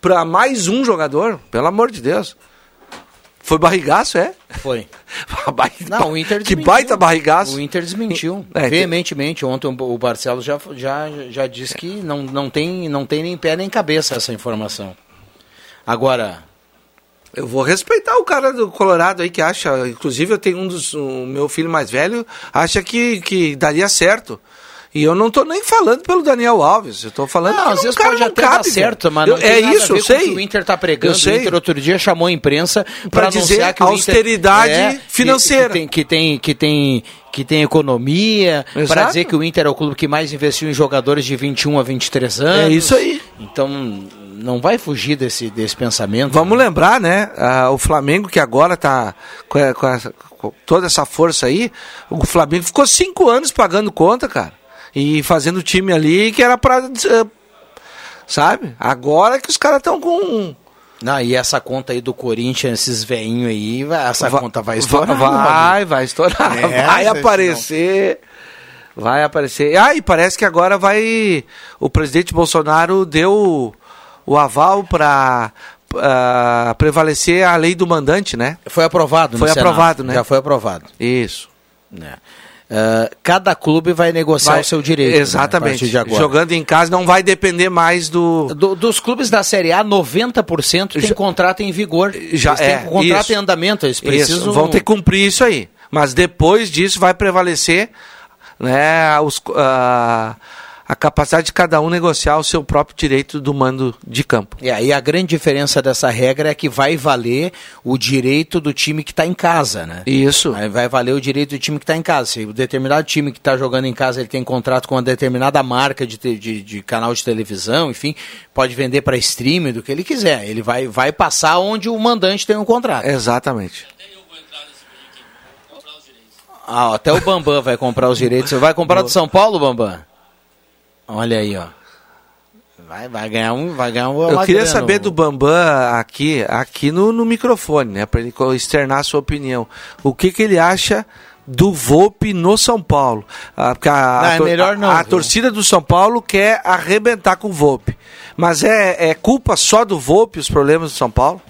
para mais um jogador. Pelo amor de Deus. Foi barrigaço, é? Foi. Não, o Inter Que baita barrigaço. O Inter desmentiu É, veementemente. Ontem o Barcelos já, já, já disse que não, não, tem, não tem nem pé nem cabeça essa informação. Agora, Eu vou respeitar o cara do Colorado aí que acha. Inclusive, eu tenho um dos. O meu filho mais velho acha que, que daria certo. E eu não tô nem falando pelo Daniel Alves. Eu tô falando Não, que às o vezes cara pode até cabe, dar certo, mas não Eu- tem É isso, eu sei. que o Inter tá pregando. Eu. O Inter outro dia chamou a imprensa para dizer que austeridade É, financeira. Que, tem, que tem que tem que tem economia, para dizer que o Inter é o clube que mais investiu em jogadores de 21 a 23 anos. É isso aí. Então não vai fugir desse desse pensamento. Vamos lembrar, né? ah, o Flamengo que agora tá com, com com toda essa força aí. O Flamengo ficou cinco anos pagando conta, cara. E fazendo time ali que era pra. eh, Sabe? Agora que os caras estão com. Não, e essa conta aí do Corinthians, esses veinhos aí, essa conta vai estourar. Vai, vai, estourar. É, vai aparecer. Vai aparecer. Ah, e parece que agora vai. O presidente Bolsonaro deu o aval para prevalecer a lei do mandante, né? Foi aprovado, Foi Senado. aprovado, né? Já foi aprovado. Isso. né? Ah, cada clube vai negociar Vai- o seu direito. né, Exatamente. agora. Jogando em casa não vai depender mais do. Do- dos clubes da Série A, 90% tem contrato em vigor. Já eles têm é, contrato isso. em andamento, eles Isso, precisam... Vão ter que cumprir isso aí. Mas depois disso vai prevalecer né, os, a, a capacidade de cada um negociar o seu próprio direito do mando de campo. E aí a grande diferença dessa regra é que vai valer o direito do time que está em casa, né? Isso. Aí vai valer o direito do time que está em casa. Se o determinado time que está jogando em casa ele tem contrato com uma determinada marca de, te- de, de canal de televisão, enfim, pode vender para streaming do que ele quiser. Ele vai, vai passar onde o mandante tem um contrato. Exatamente. Ah, até o Bambam vai comprar os direitos. Você vai comprar do São Paulo, Bambam? Olha aí, ó. Vai, vai ganhar um, vai ganhar um. Eu queria saber do Bambam aqui, aqui no, no microfone, né, para ele externar a sua opinião. O que, que ele acha do Volpe no São Paulo? Ah, porque a, Não, a é melhor não, a, a torcida do São Paulo quer arrebentar com o Volpe. Mas é, é culpa só do Volpe os problemas do São Paulo?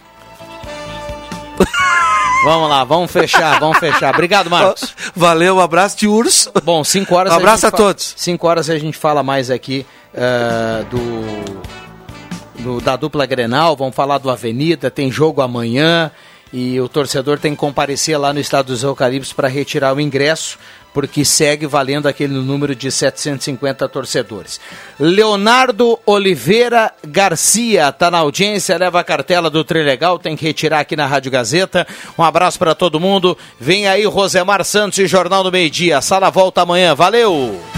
Vamos lá, vamos fechar, vamos fechar. Obrigado, Marcos. Valeu, um abraço de urso. Bom, 5 horas. Um abraço a fa- todos. Cinco horas a gente fala mais aqui eh, do, do- da dupla Grenal. Vamos falar do Avenida. Tem jogo amanhã e o torcedor tem que comparecer lá no Estado dos Eucaliptos para retirar o ingresso, porque segue valendo aquele número de 750 torcedores. Leonardo Oliveira Garcia está na audiência, leva a cartela do Trilegal, tem que retirar aqui na Rádio Gazeta. Um abraço para todo mundo. Vem aí Rosemar Santos e Jornal do Meio Dia. Sala volta amanhã. Valeu!